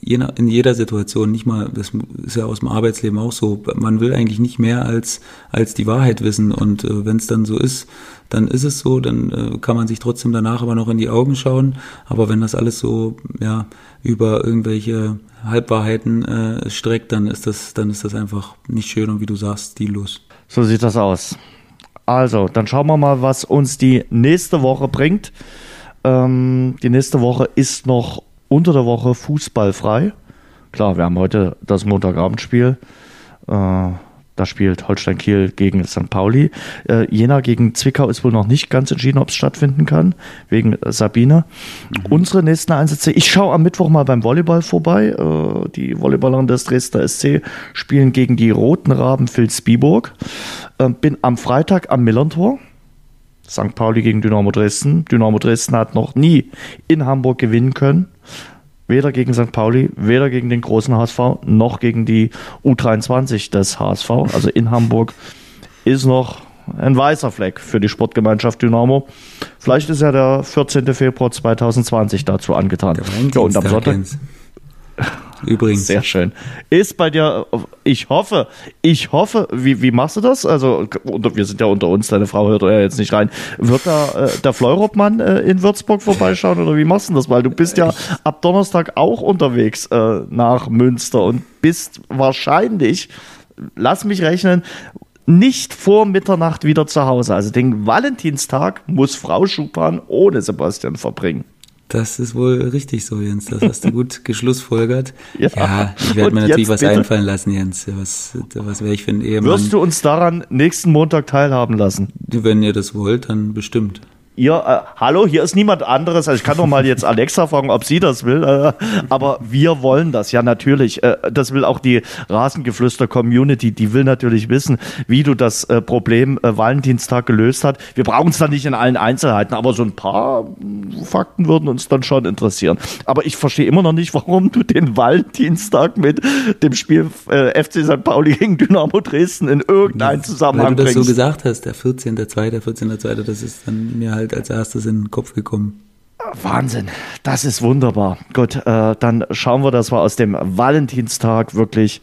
in jeder Situation nicht mal, das ist ja aus dem Arbeitsleben auch so, man will eigentlich nicht mehr als, als die Wahrheit wissen und äh, wenn es dann so ist, dann ist es so, dann äh, kann man sich trotzdem danach aber noch in die Augen schauen, aber wenn das alles so, ja, über irgendwelche Halbwahrheiten äh, streckt, dann ist das, dann ist das einfach nicht schön und wie du sagst, stillos. So sieht das aus. Also, dann schauen wir mal, was uns die nächste Woche bringt. Ähm, die nächste Woche ist noch unter der Woche fußballfrei. Klar, wir haben heute das Montagabendspiel. Äh, da spielt Holstein Kiel gegen St. Pauli. Äh, Jena gegen Zwickau ist wohl noch nicht ganz entschieden, ob es stattfinden kann, wegen äh, Sabine. Mhm. Unsere nächsten Einsätze, ich schaue am Mittwoch mal beim Volleyball vorbei. Äh, die Volleyballerinnen des Dresdner SC spielen gegen die Roten Raben Vilsbiburg. Äh, bin am Freitag am Millerntor. St. Pauli gegen Dynamo Dresden. Dynamo Dresden hat noch nie in Hamburg gewinnen können. Weder gegen St. Pauli, weder gegen den großen HSV, noch gegen die U23 des HSV. Also in Hamburg ist noch ein weißer Fleck für die Sportgemeinschaft Dynamo. Vielleicht ist ja der 14. Februar 2020 dazu angetan. Der ja, und am Sonntag. Übrigens. Sehr schön. Ist bei dir, ich hoffe, ich hoffe, wie, wie machst du das? Also, wir sind ja unter uns, deine Frau hört ja jetzt nicht rein. Wird da äh, der Fleurobmann äh, in Würzburg vorbeischauen oder wie machst du das? Weil du bist ja ab Donnerstag auch unterwegs äh, nach Münster und bist wahrscheinlich, lass mich rechnen, nicht vor Mitternacht wieder zu Hause. Also den Valentinstag muss Frau Schupan ohne Sebastian verbringen. Das ist wohl richtig so, Jens. Das hast du gut geschlussfolgert. ja, ja, ich werde mir natürlich was bitte? einfallen lassen, Jens. Was, was wäre ich für ein Ehemann? Wirst du uns daran nächsten Montag teilhaben lassen? Wenn ihr das wollt, dann bestimmt ihr, äh, hallo, hier ist niemand anderes. Also ich kann doch mal jetzt Alexa fragen, ob sie das will. Äh, aber wir wollen das, ja natürlich. Äh, das will auch die Rasengeflüster-Community. Die will natürlich wissen, wie du das äh, Problem äh, Valentinstag gelöst hast. Wir brauchen es dann nicht in allen Einzelheiten, aber so ein paar Fakten würden uns dann schon interessieren. Aber ich verstehe immer noch nicht, warum du den Valentinstag mit dem Spiel äh, FC St. Pauli gegen Dynamo Dresden in irgendeinen Zusammenhang bringst. Weil du das so gesagt hast, der 14.2., der 14.2., das ist dann mir halt halt als erstes in den Kopf gekommen. Wahnsinn, das ist wunderbar. Gut, äh, dann schauen wir, dass wir aus dem Valentinstag wirklich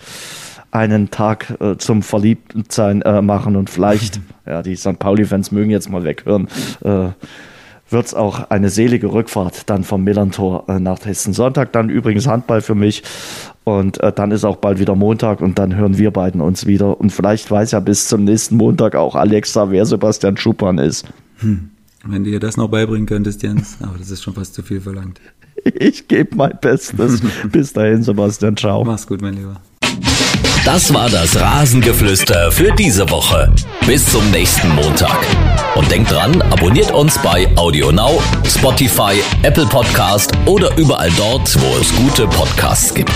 einen Tag äh, zum Verliebtsein äh, machen und vielleicht, ja, die St. Pauli-Fans mögen jetzt mal weghören, äh, wird es auch eine selige Rückfahrt dann vom Millantor äh, nach Hessen. Sonntag dann übrigens Handball für mich und äh, dann ist auch bald wieder Montag und dann hören wir beiden uns wieder und vielleicht weiß ja bis zum nächsten Montag auch Alexa, wer Sebastian Schuppan ist. Hm. Wenn du dir das noch beibringen könntest, Jens, aber das ist schon fast zu viel verlangt. Ich gebe mein Bestes. Bis dahin, Sebastian. Ciao. Mach's gut, mein Lieber. Das war das Rasengeflüster für diese Woche. Bis zum nächsten Montag. Und denkt dran, abonniert uns bei AudioNow, Spotify, Apple Podcast oder überall dort, wo es gute Podcasts gibt.